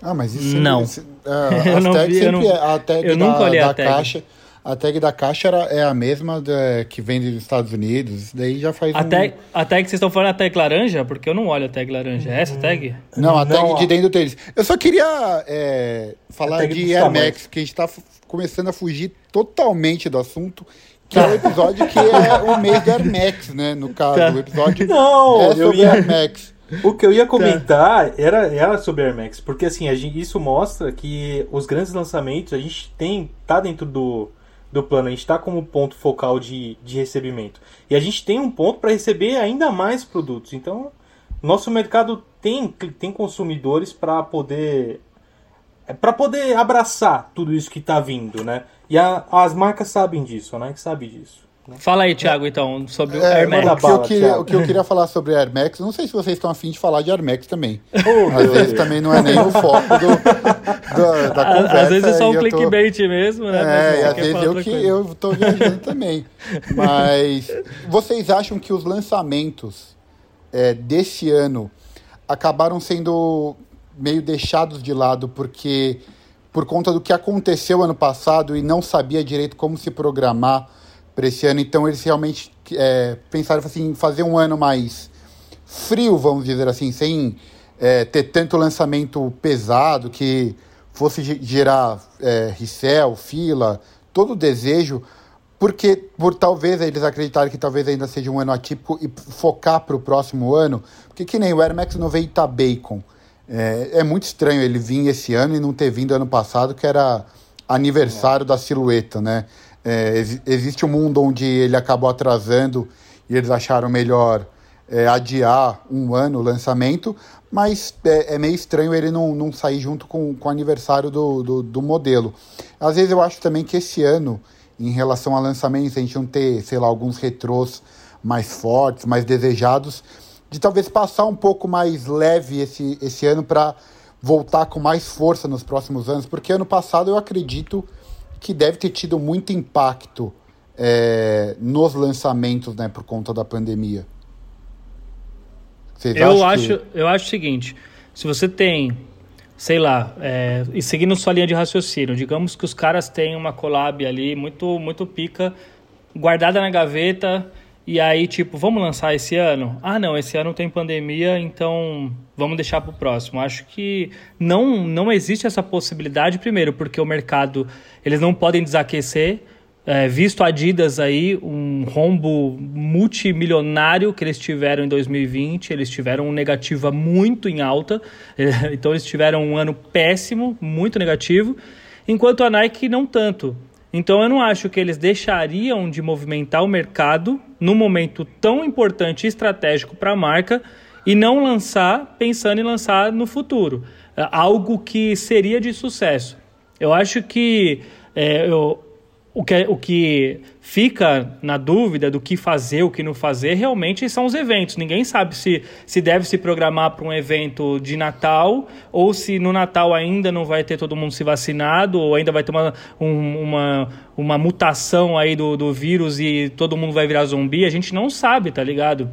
Ah, mas isso não. Isso, é, eu não vi, eu não, é a tag eu da, nunca olhei da a tag. caixa a tag da caixa era, é a mesma da, que vem dos Estados Unidos. Isso daí já faz a um... Tag, a tag que vocês estão falando é a tag laranja? Porque eu não olho a tag laranja. É essa tag? Não, a tag não, de dentro do tênis. Eu só queria é, falar de Air Max, que a gente está começando a fugir totalmente do assunto. Que é o episódio que é o mês do Air Max, né? No caso, tá. o episódio não, é sobre ia... Air Max. O que eu ia comentar tá. era, era sobre Air Max, porque assim, gente, isso mostra que os grandes lançamentos a gente tem, tá dentro do, do plano. A gente está como ponto focal de, de recebimento. E a gente tem um ponto para receber ainda mais produtos. Então, nosso mercado tem, tem consumidores para poder para poder abraçar tudo isso que está vindo, né? E a, as marcas sabem disso, né? Que sabe disso. Fala aí, Thiago, então, sobre o é, Air Max. O que, eu queria, o que, eu queria, falar sobre Air Max, não sei se vocês estão afim de falar de Air Max também. Oh, Às vezes também não é nem o foco do, do, da conversa. Às vezes é só um clickbait tô... mesmo, né? É, e às vezes eu que coisa. eu tô viajando também. Mas vocês acham que os lançamentos é, desse ano acabaram sendo meio deixados de lado porque por conta do que aconteceu ano passado e não sabia direito como se programar para esse ano. Então eles realmente é, pensaram assim, em fazer um ano mais frio, vamos dizer assim, sem é, ter tanto lançamento pesado que fosse gerar é, resell, fila, todo o desejo, porque por talvez eles acreditarem que talvez ainda seja um ano atípico e focar para o próximo ano, porque que nem o Air Max 90 Bacon. É, é, muito estranho ele vir esse ano e não ter vindo ano passado, que era aniversário é. da silhueta, né? É, ex existe um mundo onde ele acabou atrasando e eles acharam melhor é, adiar um ano o lançamento, mas é, é, meio estranho ele não, não sair junto com, com o aniversário do, do, do, modelo. Às vezes eu acho também que esse ano, em relação a lançamentos, a gente não ter, sei lá, alguns retrôs mais fortes, mais desejados, de talvez passar um pouco mais leve esse, esse ano para voltar com mais força nos próximos anos, porque ano passado eu acredito que deve ter tido muito impacto é, nos lançamentos, né, por conta da pandemia. Vocês eu acho, que... eu acho o seguinte: se você tem, sei lá, é, e seguindo sua linha de raciocínio, digamos que os caras têm uma collab ali muito, muito pica, guardada na gaveta e aí, tipo, vamos lançar esse ano? Ah, não, esse ano tem pandemia, então vamos deixar para o próximo. Acho que não, não existe essa possibilidade, primeiro, porque o mercado, eles não podem desaquecer. É, visto a Adidas aí, um rombo multimilionário que eles tiveram em 2020, eles tiveram um negativa muito em alta, então eles tiveram um ano péssimo, muito negativo, enquanto a Nike não tanto. Então eu não acho que eles deixariam de movimentar o mercado num momento tão importante e estratégico para a marca e não lançar pensando em lançar no futuro. É, algo que seria de sucesso. Eu acho que é, eu, o que, o que fica na dúvida do que fazer, o que não fazer, realmente são os eventos. Ninguém sabe se, se deve se programar para um evento de Natal ou se no Natal ainda não vai ter todo mundo se vacinado ou ainda vai ter uma, um, uma, uma mutação aí do, do vírus e todo mundo vai virar zumbi. A gente não sabe, tá ligado?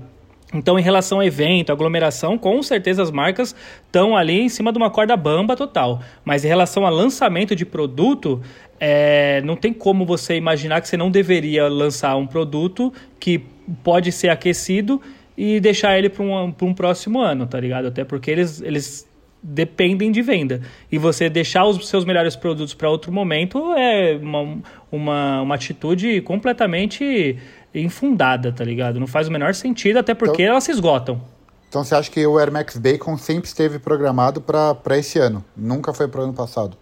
Então, em relação a evento, aglomeração, com certeza as marcas estão ali em cima de uma corda bamba total. Mas em relação a lançamento de produto, é, não tem como você imaginar que você não deveria lançar um produto que pode ser aquecido e deixar ele para um, um próximo ano, tá ligado? Até porque eles, eles dependem de venda. E você deixar os seus melhores produtos para outro momento é uma, uma, uma atitude completamente infundada, tá ligado? Não faz o menor sentido, até porque então, elas se esgotam. Então você acha que o Air Max Bacon sempre esteve programado para esse ano? Nunca foi para o ano passado?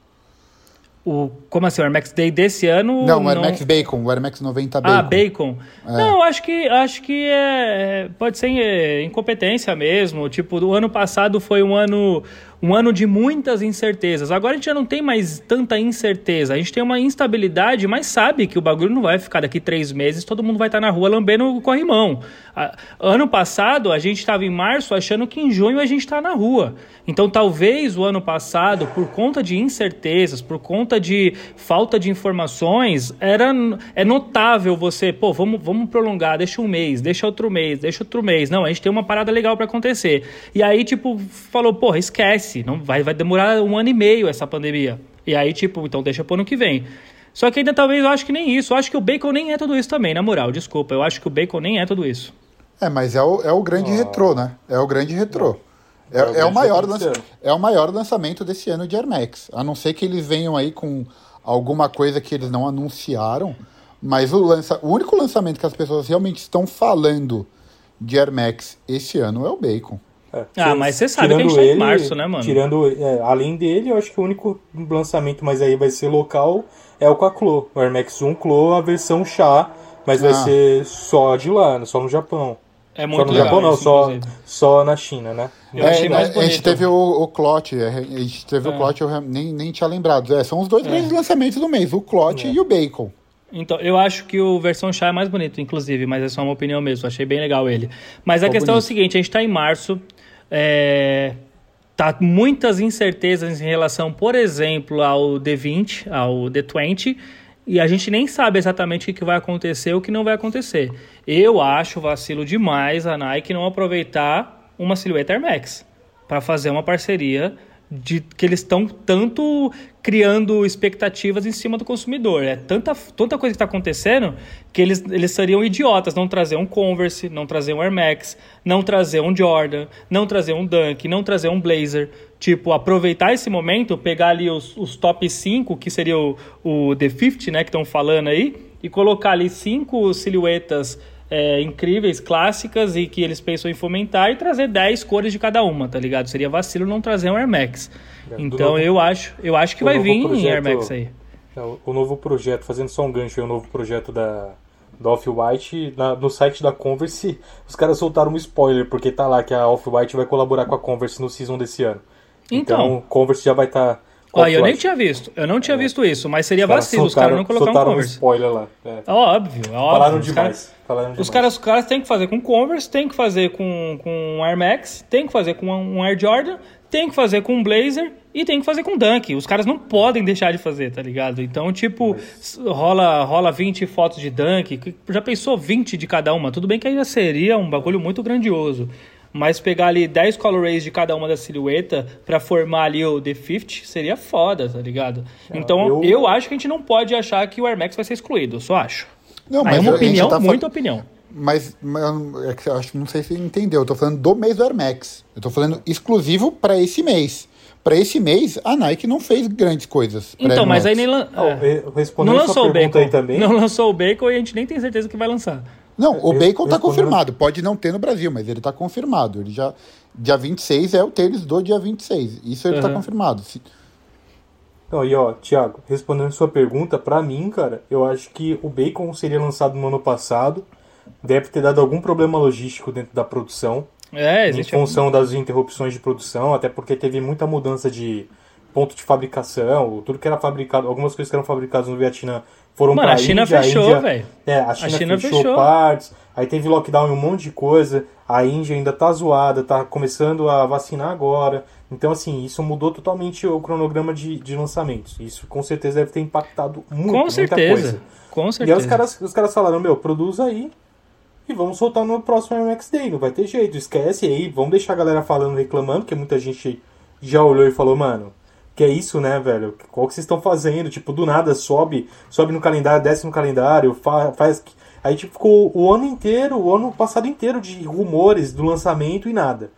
O, como assim, o Air Max Day desse ano? Não, o Air Max Bacon, o Air Max 90 Bacon. Ah, Bacon. É. Não, acho que, acho que é, pode ser é, incompetência mesmo. Tipo, o ano passado foi um ano um ano de muitas incertezas. Agora a gente já não tem mais tanta incerteza. A gente tem uma instabilidade, mas sabe que o bagulho não vai ficar daqui três meses, todo mundo vai estar na rua lambendo o corrimão. Ano passado, a gente estava em março achando que em junho a gente está na rua. Então talvez o ano passado, por conta de incertezas, por conta de falta de informações, era, é notável você, pô, vamos, vamos prolongar, deixa um mês, deixa outro mês, deixa outro mês. Não, a gente tem uma parada legal para acontecer. E aí, tipo, falou, porra, esquece esquece, não vai, vai demorar um ano e meio essa pandemia. E aí, tipo, então deixa pro ano que vem. Só que ainda talvez eu acho que nem isso. Eu acho que o bacon nem é tudo isso também, na moral, desculpa. Eu acho que o bacon nem é tudo isso. É, mas é o, é o grande oh. retrô, né? É o grande retrô. É, é, é, o maior lança, é o maior lançamento desse ano de Air Max. A não ser que eles venham aí com alguma coisa que eles não anunciaram. Mas o, lança, o único lançamento que as pessoas realmente estão falando de Air Max esse ano é o Bacon. É, ah, mas você sabe que a gente tá em março, né, mano? Tirando, é, além dele, eu acho que o único lançamento, mas aí vai ser local, é o com a Clo. O Air Max 1 Clo, a versão chá, mas ah. vai ser só de lá, só no Japão. É muito só no legal, Japão não, só, só na China, né? Eu é, achei mais bonito. A gente teve o, o Clot, a gente teve é. o Clot, eu nem, nem tinha lembrado. É, são os dois é. grandes lançamentos do mês, o Clot é. e o Bacon. Então, eu acho que o versão chá é mais bonito, inclusive, mas é só uma opinião mesmo. Achei bem legal ele. Mas a questão bonito. é o seguinte: a gente está em março, é, tá muitas incertezas em relação, por exemplo, ao D20, ao D20, e a gente nem sabe exatamente o que vai acontecer ou o que não vai acontecer. Eu acho vacilo demais a Nike não aproveitar uma silhueta Air Max para fazer uma parceria de que eles estão tanto criando expectativas em cima do consumidor. É tanta, tanta coisa que está acontecendo que eles, eles seriam idiotas não trazer um Converse, não trazer um Air Max, não trazer um Jordan, não trazer um Dunk, não trazer um Blazer. Tipo, aproveitar esse momento, pegar ali os, os top 5, que seria o, o The 50, né, que estão falando aí, e colocar ali cinco silhuetas é, incríveis, clássicas e que eles pensam em fomentar e trazer 10 cores de cada uma, tá ligado? Seria vacilo não trazer um Air Max. É, então novo, eu acho, eu acho que vai vir projeto, Air Max aí. É, o novo projeto, fazendo só um gancho, é o novo projeto da, da Off-White, no site da Converse, os caras soltaram um spoiler, porque tá lá que a Off-White vai colaborar com a Converse no season desse ano. Então, então Converse já vai estar tá Olha, eu nem tinha visto. Eu não tinha é. visto isso, mas seria vacilo os caras não colocar um Converse. Um spoiler lá. É. é óbvio, é óbvio. Falaram demais. Falaram demais. Os caras, os caras têm que fazer com Converse, tem que fazer com, com um Air Max, tem que fazer com um Air Jordan, tem que fazer com um Blazer e tem que fazer com Dunk. Os caras não podem deixar de fazer, tá ligado? Então, tipo, mas... rola, rola 20 fotos de Dunk. Já pensou 20 de cada uma? Tudo bem que ainda seria um bagulho muito grandioso. Mas pegar ali 10 colorways de cada uma da silhueta para formar ali o The Fifth seria foda, tá ligado? É, então eu... eu... acho que a gente não pode achar que o Air Max vai ser excluído, eu só acho. Não, mas, é uma opinião, tá muita opinião. Mas, mas é que eu acho, não sei se você entendeu. Eu tô falando do mês do Air Max. Eu tô falando exclusivo para esse mês. Para esse mês, a Nike não fez grandes coisas. Então, mas aí nem lan... é. não lançou o Bacon. também. Não lançou o Bacon e a gente nem tem certeza que vai lançar. Não, o Bacon está confirmado. Pode não ter no Brasil, mas ele está confirmado. Ele já. Dia 26 é o tênis do dia 26. Isso ele está uhum. confirmado. Então, e ó, Thiago, respondendo sua pergunta, para mim, cara, eu acho que o Bacon seria lançado no ano passado. Deve ter dado algum problema logístico dentro da produção. É, Em função das interrupções de produção, até porque teve muita mudança de ponto de fabricação, tudo que era fabricado, algumas coisas que eram fabricadas no Vietnã foram Mano, a China Índia, fechou, velho. É, a China, a China fechou, fechou, partes, aí teve lockdown em um monte de coisa, a Índia ainda tá zoada, tá começando a vacinar agora. Então, assim, isso mudou totalmente o cronograma de, de lançamentos. Isso com certeza deve ter impactado muito, com certeza, coisa. Com certeza. E aí os caras, os caras falaram, meu, produz aí e vamos soltar no próximo MX Day, não vai ter jeito, esquece aí, vamos deixar a galera falando, reclamando, porque muita gente já olhou e falou, mano, que é isso, né, velho? Qual que vocês estão fazendo? Tipo, do nada sobe, sobe no calendário, desce no calendário, fa faz. Aí tipo, ficou o ano inteiro, o ano passado inteiro de rumores do lançamento e nada.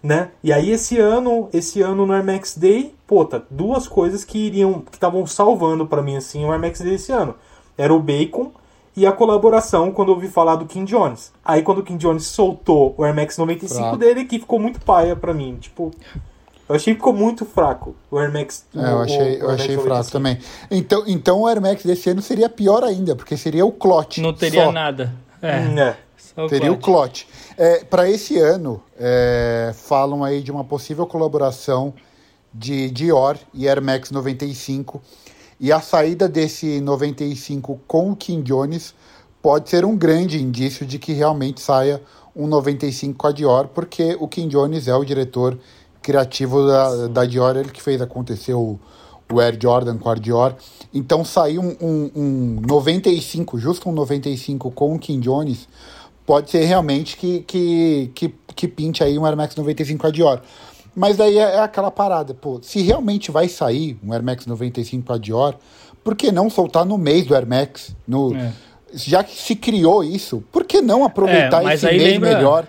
Né? E aí esse ano, esse ano no Air Max Day, pô, tá duas coisas que iriam que estavam salvando para mim assim o Air Max Day esse ano. Era o bacon e a colaboração quando eu ouvi falar do King Jones. Aí quando o King Jones soltou o Air Max 95 fraco. dele, que ficou muito paia para mim, tipo, eu achei que ficou muito fraco o Air Max. É, eu achei, o, eu achei fraco também. Então, então o Air Max desse ano seria pior ainda, porque seria o clot. Não teria só. nada. É. É. Teria o clot. É, Para esse ano, é, falam aí de uma possível colaboração de Dior e Air Max 95 e a saída desse 95 com o Kim Jones pode ser um grande indício de que realmente saia um 95 com a Dior, porque o Kim Jones é o diretor criativo da, da Dior, ele que fez acontecer o, o Air Jordan com a Dior. Então saiu um, um, um 95, justo um 95 com o Kim Jones, pode ser realmente que, que, que, que pinte aí um Air Max 95 com a Dior. Mas daí é, é, aquela parada, pô, se realmente vai sair um Air Max 95 para Dior, por que não soltar no mês do Air Max? No, é. Já que se criou isso, por que não aproveitar é, esse mês lembra, melhor?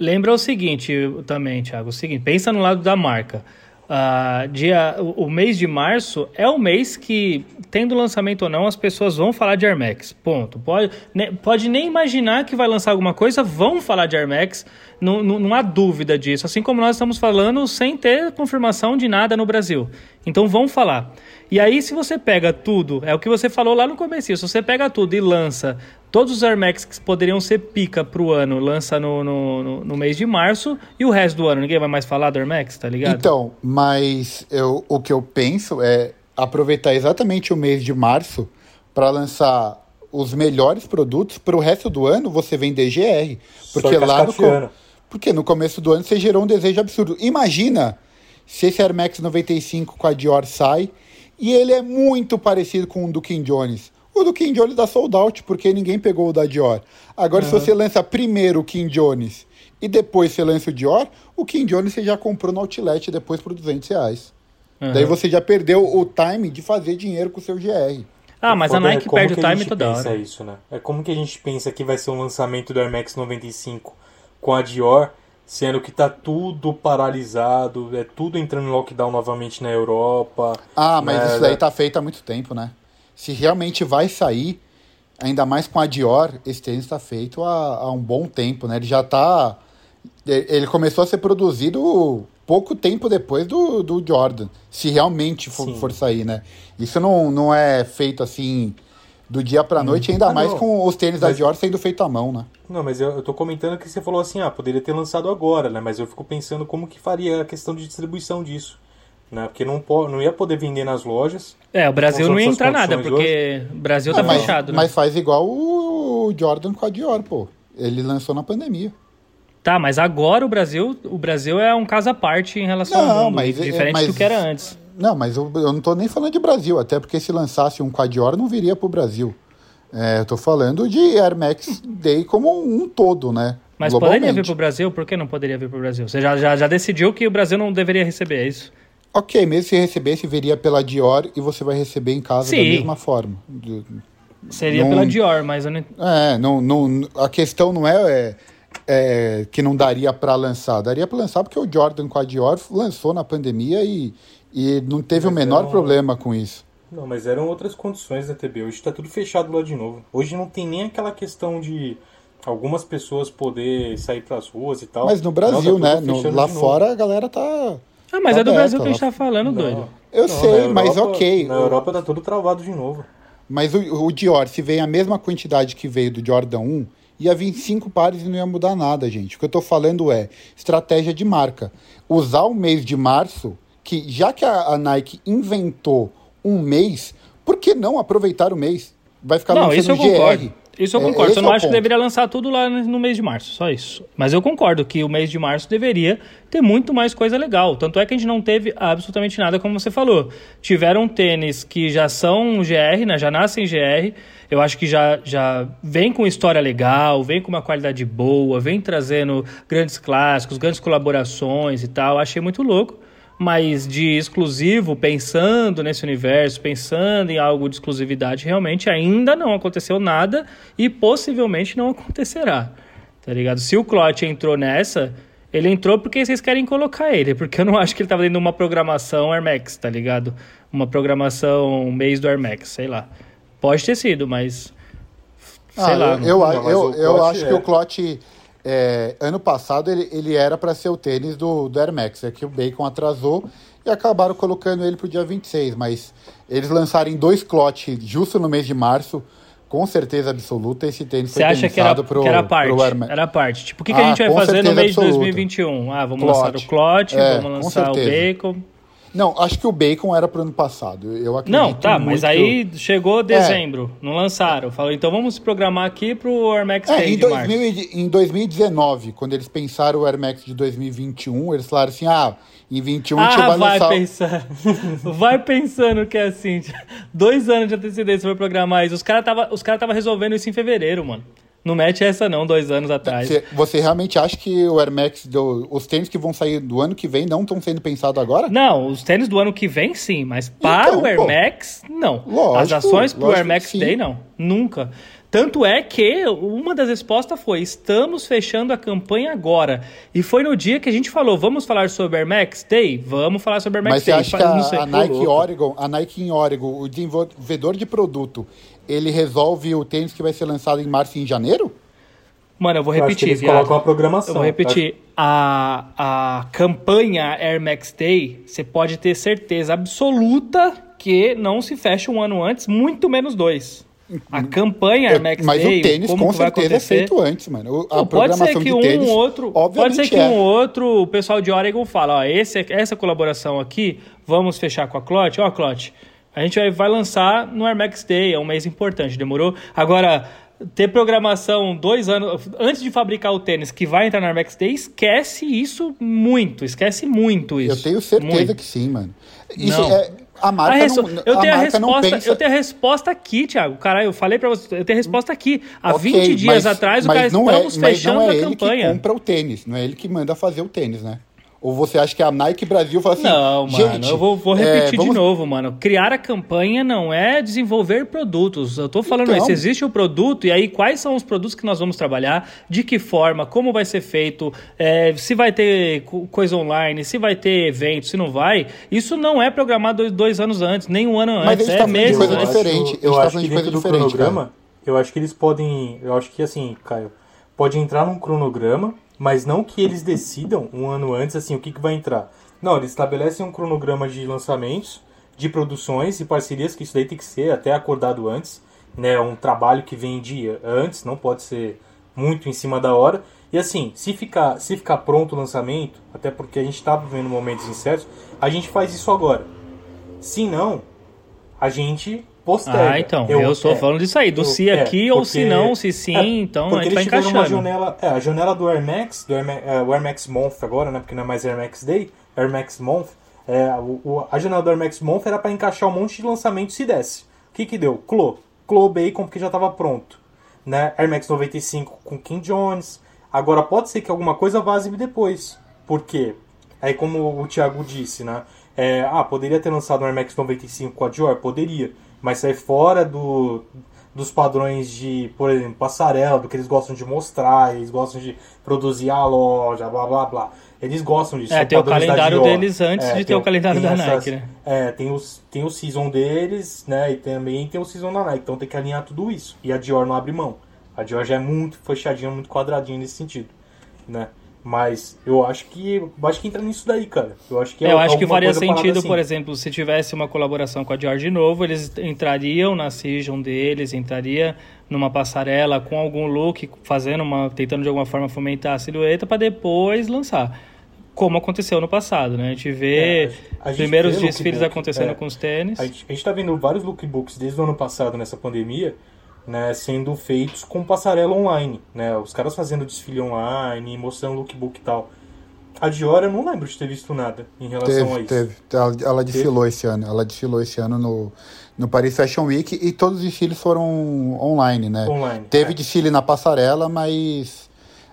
Lembra o seguinte também, Thiago, o seguinte, pensa no lado da marca. Uh, dia, o, o, mês de março é o mês que, tendo lançamento ou não, as pessoas vão falar de Air Max. Ponto. Pode, ne, pode nem imaginar que vai lançar alguma coisa, vão falar de Air Max. Não, não, não, há dúvida disso. Assim como nós estamos falando sem ter confirmação de nada no Brasil. Então vão falar. E aí, se você pega tudo, é o que você falou lá no começo, se você pega tudo e lança todos os Air Max que poderiam ser pica pro ano, lança no, no, no, no, mês de março, e o resto do ano, ninguém vai mais falar do Air Max, tá ligado? Então, mas eu, o que eu penso é aproveitar exatamente o mês de março para lançar os melhores produtos para o resto do ano você vender GR. Porque lá no, porque no começo do ano você gerou um desejo absurdo. Imagina se esse Air Max 95 com a Dior sai e ele é muito parecido com o do Kim Jones. O do Kim Jones dá sold out, porque ninguém pegou o da Dior. Agora, uhum. se você lança primeiro o Kim Jones e depois você lança o Dior, o Kim Jones você já comprou no Outlet depois por 200 reais. Uhum. Daí você já perdeu o time de fazer dinheiro com o seu GR. Ah, mas a é Nike é perde o time toda hora. Isso, né? É como que a gente pensa que vai ser um lançamento do Air Max 95 com a Dior sendo que tá tudo paralisado, é tudo entrando em lockdown novamente na Europa. Ah, mas né? isso daí tá feito há muito tempo, né? Se realmente vai sair, ainda mais com a Dior, esse tênis está feito há, há, um bom tempo, né? Ele já tá. Ele começou a ser produzido pouco tempo depois do, do Jordan, se realmente for, for sair, né? Isso não, não é feito assim do dia pra noite, ainda ah, mais não. com os tênis mas... da Dior sendo feito à mão, né? Não, mas eu, eu tô comentando que você falou assim, ah, poderia ter lançado agora, né? Mas eu fico pensando como que faria a questão de distribuição disso. Né? Porque não, não ia poder vender nas lojas. É, o Brasil não ia entrar nada, porque o Brasil tá ah, fechado. Mas, né? mas faz igual o Jordan com a Dior, pô. Ele lançou na pandemia. Tá, mas agora o Brasil, o Brasil é um caso à parte em relação não, ao mundo, mas, é, diferente mas, do que era antes. Não, mas eu, eu não tô nem falando de Brasil, até porque se lançasse um Quadior não viria pro Brasil. É, eu tô falando de Air Max Day como um todo, né? Mas poderia vir pro Brasil? Por que não poderia vir pro Brasil? Você já, já, já decidiu que o Brasil não deveria receber, é isso? Ok, mesmo se recebesse, viria pela Dior e você vai receber em casa Sim. da mesma forma. Seria não, pela Dior, mas eu não... É, não, não, a questão não é, é, é que não daria para lançar. Daria para lançar porque o Jordan com a Dior lançou na pandemia e, e não teve mas o menor eram... problema com isso. Não, mas eram outras condições da TB. Hoje está tudo fechado lá de novo. Hoje não tem nem aquela questão de algumas pessoas poder sair para as ruas e tal. Mas no Brasil, tá né? No, lá fora a galera tá. Ah, mas tá é do Brasil que a gente tá falando, não, doido. Eu não, sei, Europa, mas ok. Na Europa tá tudo travado de novo. Mas o, o Dior, se vem a mesma quantidade que veio do Jordan 1, ia vir cinco pares e não ia mudar nada, gente. O que eu tô falando é estratégia de marca. Usar o mês de março que já que a, a Nike inventou um mês, por que não aproveitar o mês? Vai ficar não, isso eu GR. Concordo. Isso eu é, concordo. eu não é acho ponto. que deveria lançar tudo lá no mês de março, só isso. Mas eu concordo que o mês de março deveria ter muito mais coisa legal. Tanto é que a gente não teve absolutamente nada, como você falou. Tiveram tênis que já são GR, né? já nascem GR. Eu acho que já, já vem com história legal, vem com uma qualidade boa, vem trazendo grandes clássicos, grandes colaborações e tal. Achei muito louco. Mas de exclusivo, pensando nesse universo, pensando em algo de exclusividade, realmente ainda não aconteceu nada e possivelmente não acontecerá. Tá ligado? Se o Clot entrou nessa, ele entrou porque vocês querem colocar ele, porque eu não acho que ele tava dentro de uma programação Air Max, tá ligado? Uma programação mês do Air Max, sei lá. Pode ter sido, mas. Sei Ah, lá. eu, eu, eu, eu acho é. que o Clot, é, ano passado, ele, ele era para ser o tênis do, do Air Max. É que o Bacon atrasou e acabaram colocando ele pro dia 26. Mas eles lançarem dois Clot justo no mês de março, com certeza absoluta, esse tênis Você foi acha que era, pro, que era parte? Air Max. Era parte. Tipo, o que, que a Ah, gente vai fazer no mês de absoluta. 2021? Ah, vamos Clot. lançar o Clot, É, vamos lançar o. Bacon. Não, acho que o Bacon era pro ano passado. Eu acredito Não, tá, mas aí o- chegou dezembro, não lançaram. Falou, então vamos programar aqui pro Air Max É, em, de março. 2000, e- em 2019, quando eles pensaram o Air Max de 2021, eles falaram assim: ah, em 21 a gente Ah, vai vai lançar. pensando. vai pensando que é assim. Dois anos de antecedência pra programar isso. Os caras tava, os cara tava resolvendo isso em fevereiro, mano. Não mete essa não, dois anos atrás. Você, você realmente acha que o Air Max, do- os tênis que vão sair do ano que vem não estão sendo pensados agora? Não, os tênis do ano que vem sim, mas para Então, o Air pô. Max, não. Lógico, As ações pro lógico Air Max que. Day, não. Nunca. Tanto é que uma das respostas foi: estamos fechando a campanha agora. E foi no dia que a gente falou: vamos falar sobre Air Max Day? Vamos falar sobre Air Max Mas você Day. acha Fa- que não sei. a, a Nike. Oregon, a Nike em Oregon, o desenvolvedor de produto, ele resolve o tênis que vai ser lançado em março e em janeiro? Mano, eu vou Eu repetir, eles viado. colocam a programação. Eu vou repetir. A, a campanha Air Max Day, você pode ter certeza absoluta que não se fecha um ano antes, muito menos dois. A campanha Air Max É, Mas Day, o tênis como com certeza é acontecer? feito antes, mano. O- A Não, pode ser programação que de um tênis, outro, pode ser que é. um outro, o pessoal de Oregon fala, ó, esse, essa colaboração aqui, vamos fechar com a Clot, ó, Clot, a gente vai, vai lançar no Air Max Day, é um mês importante, demorou? Agora, ter programação dois anos antes de fabricar o tênis que vai entrar no Air Max Day, esquece isso muito, esquece muito isso. Eu tenho certeza muito. que sim, mano. Isso Não. é, a marca A reso- não, eu a tenho a não resposta, pensa... eu tenho a resposta aqui, Thiago. Caralho, eu falei pra você, eu tenho a resposta aqui. Há Ok, 20 dias mas- atrás, o cara não é- estamos mas fechando não é a ele campanha. que compra o tênis, não é ele que manda fazer o tênis, né? Ou você acha que a Nike Brasil fala assim, Não, mano, gente, eu vou, vou é, repetir vamos- de novo, mano. Criar a campanha não é desenvolver produtos. Eu tô falando Então. isso. Existe o produto, e aí quais são os produtos que nós vamos trabalhar, de que forma, como vai ser feito, é, se vai ter co- coisa online, se vai ter evento, se não vai. Isso não é programado dois, dois anos antes, nem um ano Mas antes. a gente É tá coisa antes. diferente. Eu tá acho que de coisa dentro do diferente, cronograma, eu acho que eles podem. Eu acho que assim, Caio, pode entrar num cronograma, mas não que eles decidam um ano antes assim o que, que vai entrar. Não, eles estabelecem um cronograma de lançamentos, de produções e parcerias, que isso daí tem que ser até acordado antes, né? Um trabalho que vem dia antes, não pode ser muito em cima da hora. E assim, se ficar, se ficar pronto o lançamento, até porque a gente está vivendo momentos incertos, a gente faz isso agora. Se não, a gente posterga. Ah, então. Eu, estou é, falando disso aí, do eu- se é, aqui ou porque- se não, se sim, é, então a gente vai tiveram uma encaixando. janela, é, a janela do Air Max, do Air, é, o Air Max Month agora, né, porque não é mais Air Max Day, Air Max Month, é, o, o- a janela do Air Max Month era para encaixar um monte de lançamento se desse. O que que deu? Clo, Clo Bacon, porque já estava pronto, né, Air Max 95 com Kim Jones, agora pode ser que alguma coisa vaze depois, por quê? Aí como o Thiago disse, né, é, ah, poderia ter lançado um Air Max 95 com a Dior? Poderia, mas sai fora do, dos padrões de, por exemplo, passarela, do que eles gostam de mostrar, eles gostam de produzir a loja, blá blá blá. Eles gostam disso. É, tem o calendário deles antes de ter tem o calendário da Nike, né? É, tem, os, tem o season deles, né? E também tem o season da Nike. Então tem que alinhar tudo isso. E a Dior não abre mão. A Dior já é muito fechadinha, muito quadradinha nesse sentido, né? Mas eu acho que eu acho que entra nisso daí, cara. Eu acho que é eu acho que faria sentido, assim. por exemplo, se tivesse uma colaboração com a Dior de novo, eles entrariam na season deles, entraria numa passarela com algum look, fazendo uma, tentando de alguma forma fomentar a silhueta para depois lançar. Como aconteceu no passado, né? A gente vê É, a gente primeiros vê desfiles acontecendo é. com os tênis. A gente, a gente tá vendo vários lookbooks desde o ano passado nessa pandemia, né, sendo feitos com passarela online, né? Os caras fazendo desfile online, mostrando lookbook e tal. A Dior eu não lembro de ter visto nada em relação a Teve, isso. teve. Ela, ela desfilou esse ano. Ela desfilou esse ano no, no Paris Fashion Week e todos os desfiles foram online, né? Online, Teve é. desfile na passarela, mas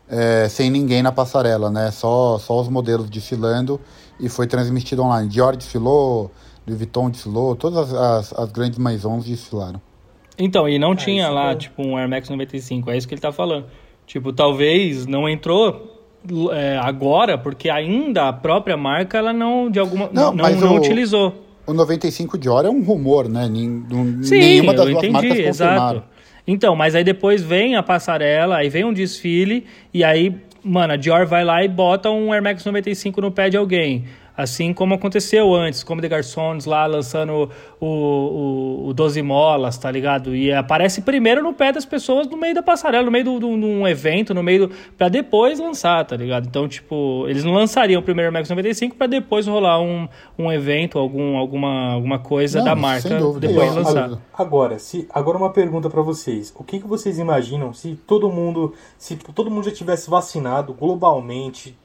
é, sem ninguém na passarela, né? Só, só os modelos desfilando e foi transmitido online. Dior desfilou, Louis Vuitton desfilou, todas as, as, as grandes maisons desfilaram. Então, e não é, tinha lá, é... tipo, um Air Max 95, é isso que ele tá falando. Tipo, talvez não entrou é, agora, porque ainda a própria marca, ela não, de alguma, não, não, não o, utilizou. O 95 Dior é um rumor, né? Sim, Nenhuma das duas entendi, marcas exato. Então, mas aí depois vem a passarela, aí vem um desfile, e aí, mano, a Dior vai lá e bota um Air Max 95 no pé de alguém. Assim como aconteceu antes, como The Garçons lá lançando o, o, o 12 molas, tá ligado? E aparece primeiro no pé das pessoas no meio da passarela, no meio de um evento, no meio do. pra depois lançar, tá ligado? Então, tipo, eles não lançariam o primeiro Max 95 pra depois rolar um, um evento, algum, alguma, alguma coisa não, da marca depois de lançar. Agora, se, agora uma pergunta para vocês. O que, que vocês imaginam se todo mundo. Se todo mundo já tivesse vacinado globalmente?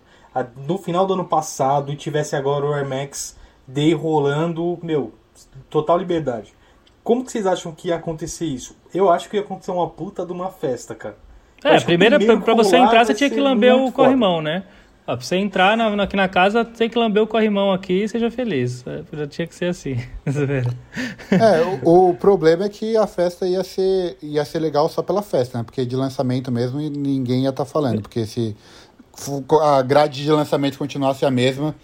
No final do ano passado e tivesse agora o Air Max Day rolando, meu, total liberdade. Como que vocês acham que ia acontecer isso? Eu acho que ia acontecer uma puta de uma festa, cara. É, primeiro, pra, você entrar, você tinha que lamber o corrimão, foda. né? Ó, pra você entrar na, aqui na casa, tem que lamber o corrimão aqui e seja feliz. É, já tinha que ser assim. é, o, o, problema é que a festa ia ser, ia ser legal só pela festa, né? Porque de lançamento mesmo ninguém ia estar tá falando. Porque se a grade de lançamento continuasse a mesma,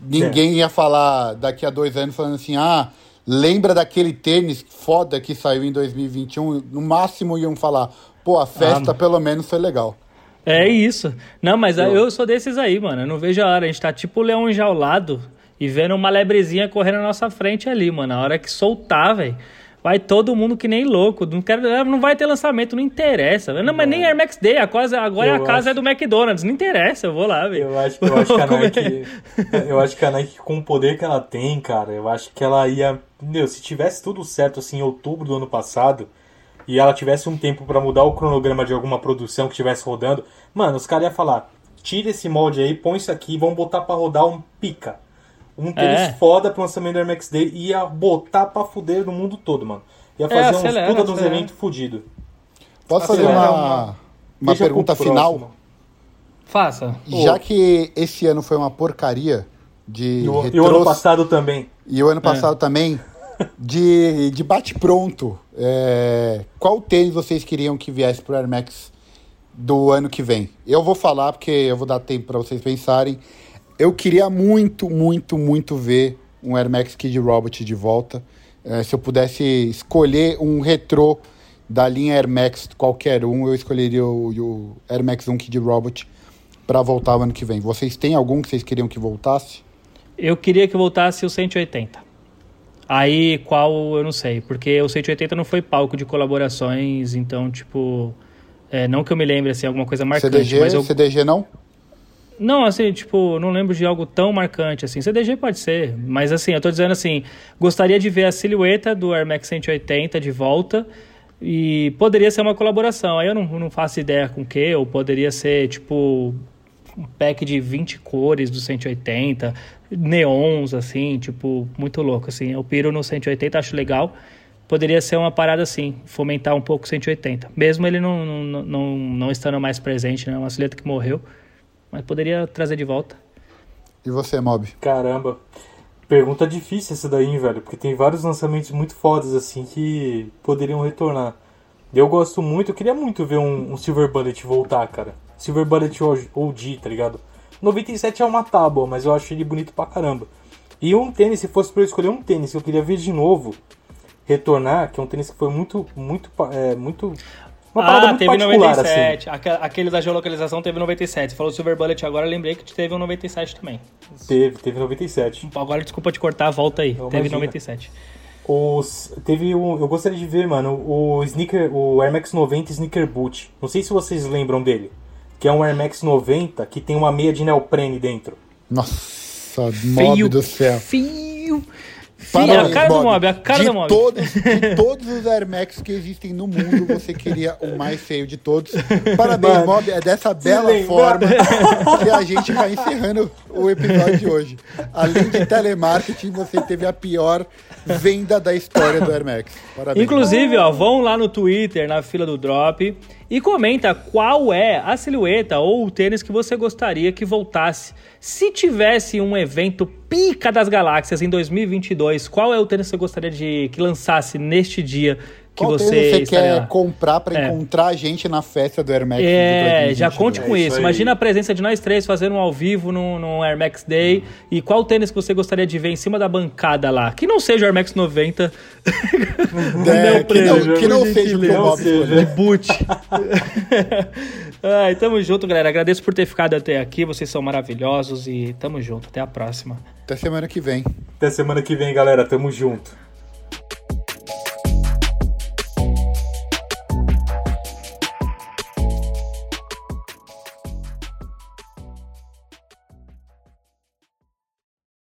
ninguém ia falar daqui a dois anos falando assim, ah, lembra daquele tênis foda que saiu em 2021? No máximo iam falar, pô, a festa ah, pelo menos foi legal. É isso. Não, mas eu, eu sou desses aí, mano. Eu não vejo a hora. A gente tá tipo o leão enjaulado e vendo uma lebrezinha correndo na nossa frente ali, mano. A hora que soltar, velho Vai todo mundo que nem louco. Não, quero, não vai ter lançamento, não interessa. Não, mas nem Air Max Day. A casa, agora eu a casa acho... é do McDonald's. Não interessa, eu vou lá, velho. Eu acho, eu acho que a Nike. eu acho que a Nike, com o poder que ela tem, cara, eu acho que ela ia. Meu, se tivesse tudo certo assim em outubro do ano passado e ela tivesse um tempo para mudar o cronograma de alguma produção que estivesse rodando, mano, os caras iam falar: tira esse molde aí, põe isso aqui, vamos botar para rodar um pica um tênis é. foda pro lançamento do Air Max Day e ia botar pra fuder no mundo todo, mano. Ia é, fazer é, acelera, uns puta dos eventos fudidos. Posso fazer uma, uma pergunta final? Faça. Já que esse ano foi uma porcaria de. E o, retros... e o ano passado também. E o ano passado é. também. De, de bate-pronto. É... Qual tênis vocês queriam que viesse pro Air Max do ano que vem? Eu vou falar porque eu vou dar tempo para vocês pensarem. Eu queria muito, muito, muito ver um Air Max Kid Robot de volta. É, se eu pudesse escolher um retrô da linha Air Max, qualquer um, eu escolheria o, o Air Max 1 Kid Robot para voltar o ano que vem. Vocês têm algum que vocês queriam que voltasse? Eu queria que voltasse o 180. Aí qual eu não sei, porque o 180 não foi palco de colaborações, então, tipo. É, não que eu me lembre assim, alguma coisa marcante. CDG, mas eu... CDG não? Não, assim, tipo, não lembro de algo tão marcante assim. CDG pode ser, mas assim, eu tô dizendo assim, gostaria de ver a silhueta do Air Max 180 de volta e poderia ser uma colaboração. Aí eu não, não faço ideia com o que, ou poderia ser, tipo, um pack de 20 cores do 180, neons, assim, tipo, muito louco, assim. Eu piro no 180, acho legal. Poderia ser uma parada assim, fomentar um pouco o 180. Mesmo ele não, não, não, não estando mais presente, né? Uma silhueta que morreu. Mas poderia trazer de volta. E você, Mob? Caramba. Pergunta difícil essa daí, hein, velho? Porque tem vários lançamentos muito fodas, assim, que poderiam retornar. Eu gosto muito, eu queria muito ver um, um Silver Bullet voltar, cara. Silver Bullet OG, tá ligado? 97 é uma tábua, mas eu acho ele bonito pra caramba. E um tênis, se fosse pra eu escolher um tênis que eu queria ver de novo, retornar, que é um tênis que foi muito, muito, é, muito uma ah, muito teve 97. Assim. Aquele da geolocalização teve 97. Você falou Silver Bullet agora, lembrei que teve um 97 também. Teve, teve 97. Agora, desculpa te cortar, volta aí. Não, teve imagina. 97. Os, teve um, eu gostaria de ver, mano, o sneaker, o Air Max 90 Sneaker Boot. Não sei se vocês lembram dele. Que é um Air Max 90 que tem uma meia de neoprene dentro. Nossa, mob do céu. Fio. Parabéns, a cara Bob. do Mob, a cara de do Mob. Todos, de todos os Air Max que existem no mundo, você queria o mais feio de todos. Parabéns, Mano, Mob. É dessa bela forma que a gente vai encerrando o episódio de hoje. Além de telemarketing, você teve a pior venda da história do Air Max. Parabéns. Inclusive, ó, vão lá no Twitter, na fila do Drop, e comenta qual é a silhueta ou o tênis que você gostaria que voltasse. Se tivesse um evento pica das galáxias em 2022, qual é o tênis que você gostaria de que lançasse neste dia que Qual você, você quer lá? comprar pra É. encontrar a gente na festa do Air Max É, já 2022? conte com É isso. isso. Imagina a presença de nós três fazendo um ao vivo no, no Air Max Day. E qual tênis que você gostaria de ver em cima da bancada lá? Que não seja o Air Max 90. É, Não, que, não, que não seja o que o Bob de boot. Ai, tamo junto, galera. Agradeço por ter ficado até aqui. Vocês são maravilhosos e tamo junto. Até a próxima. Até semana que vem. Até semana que vem, galera. Tamo junto.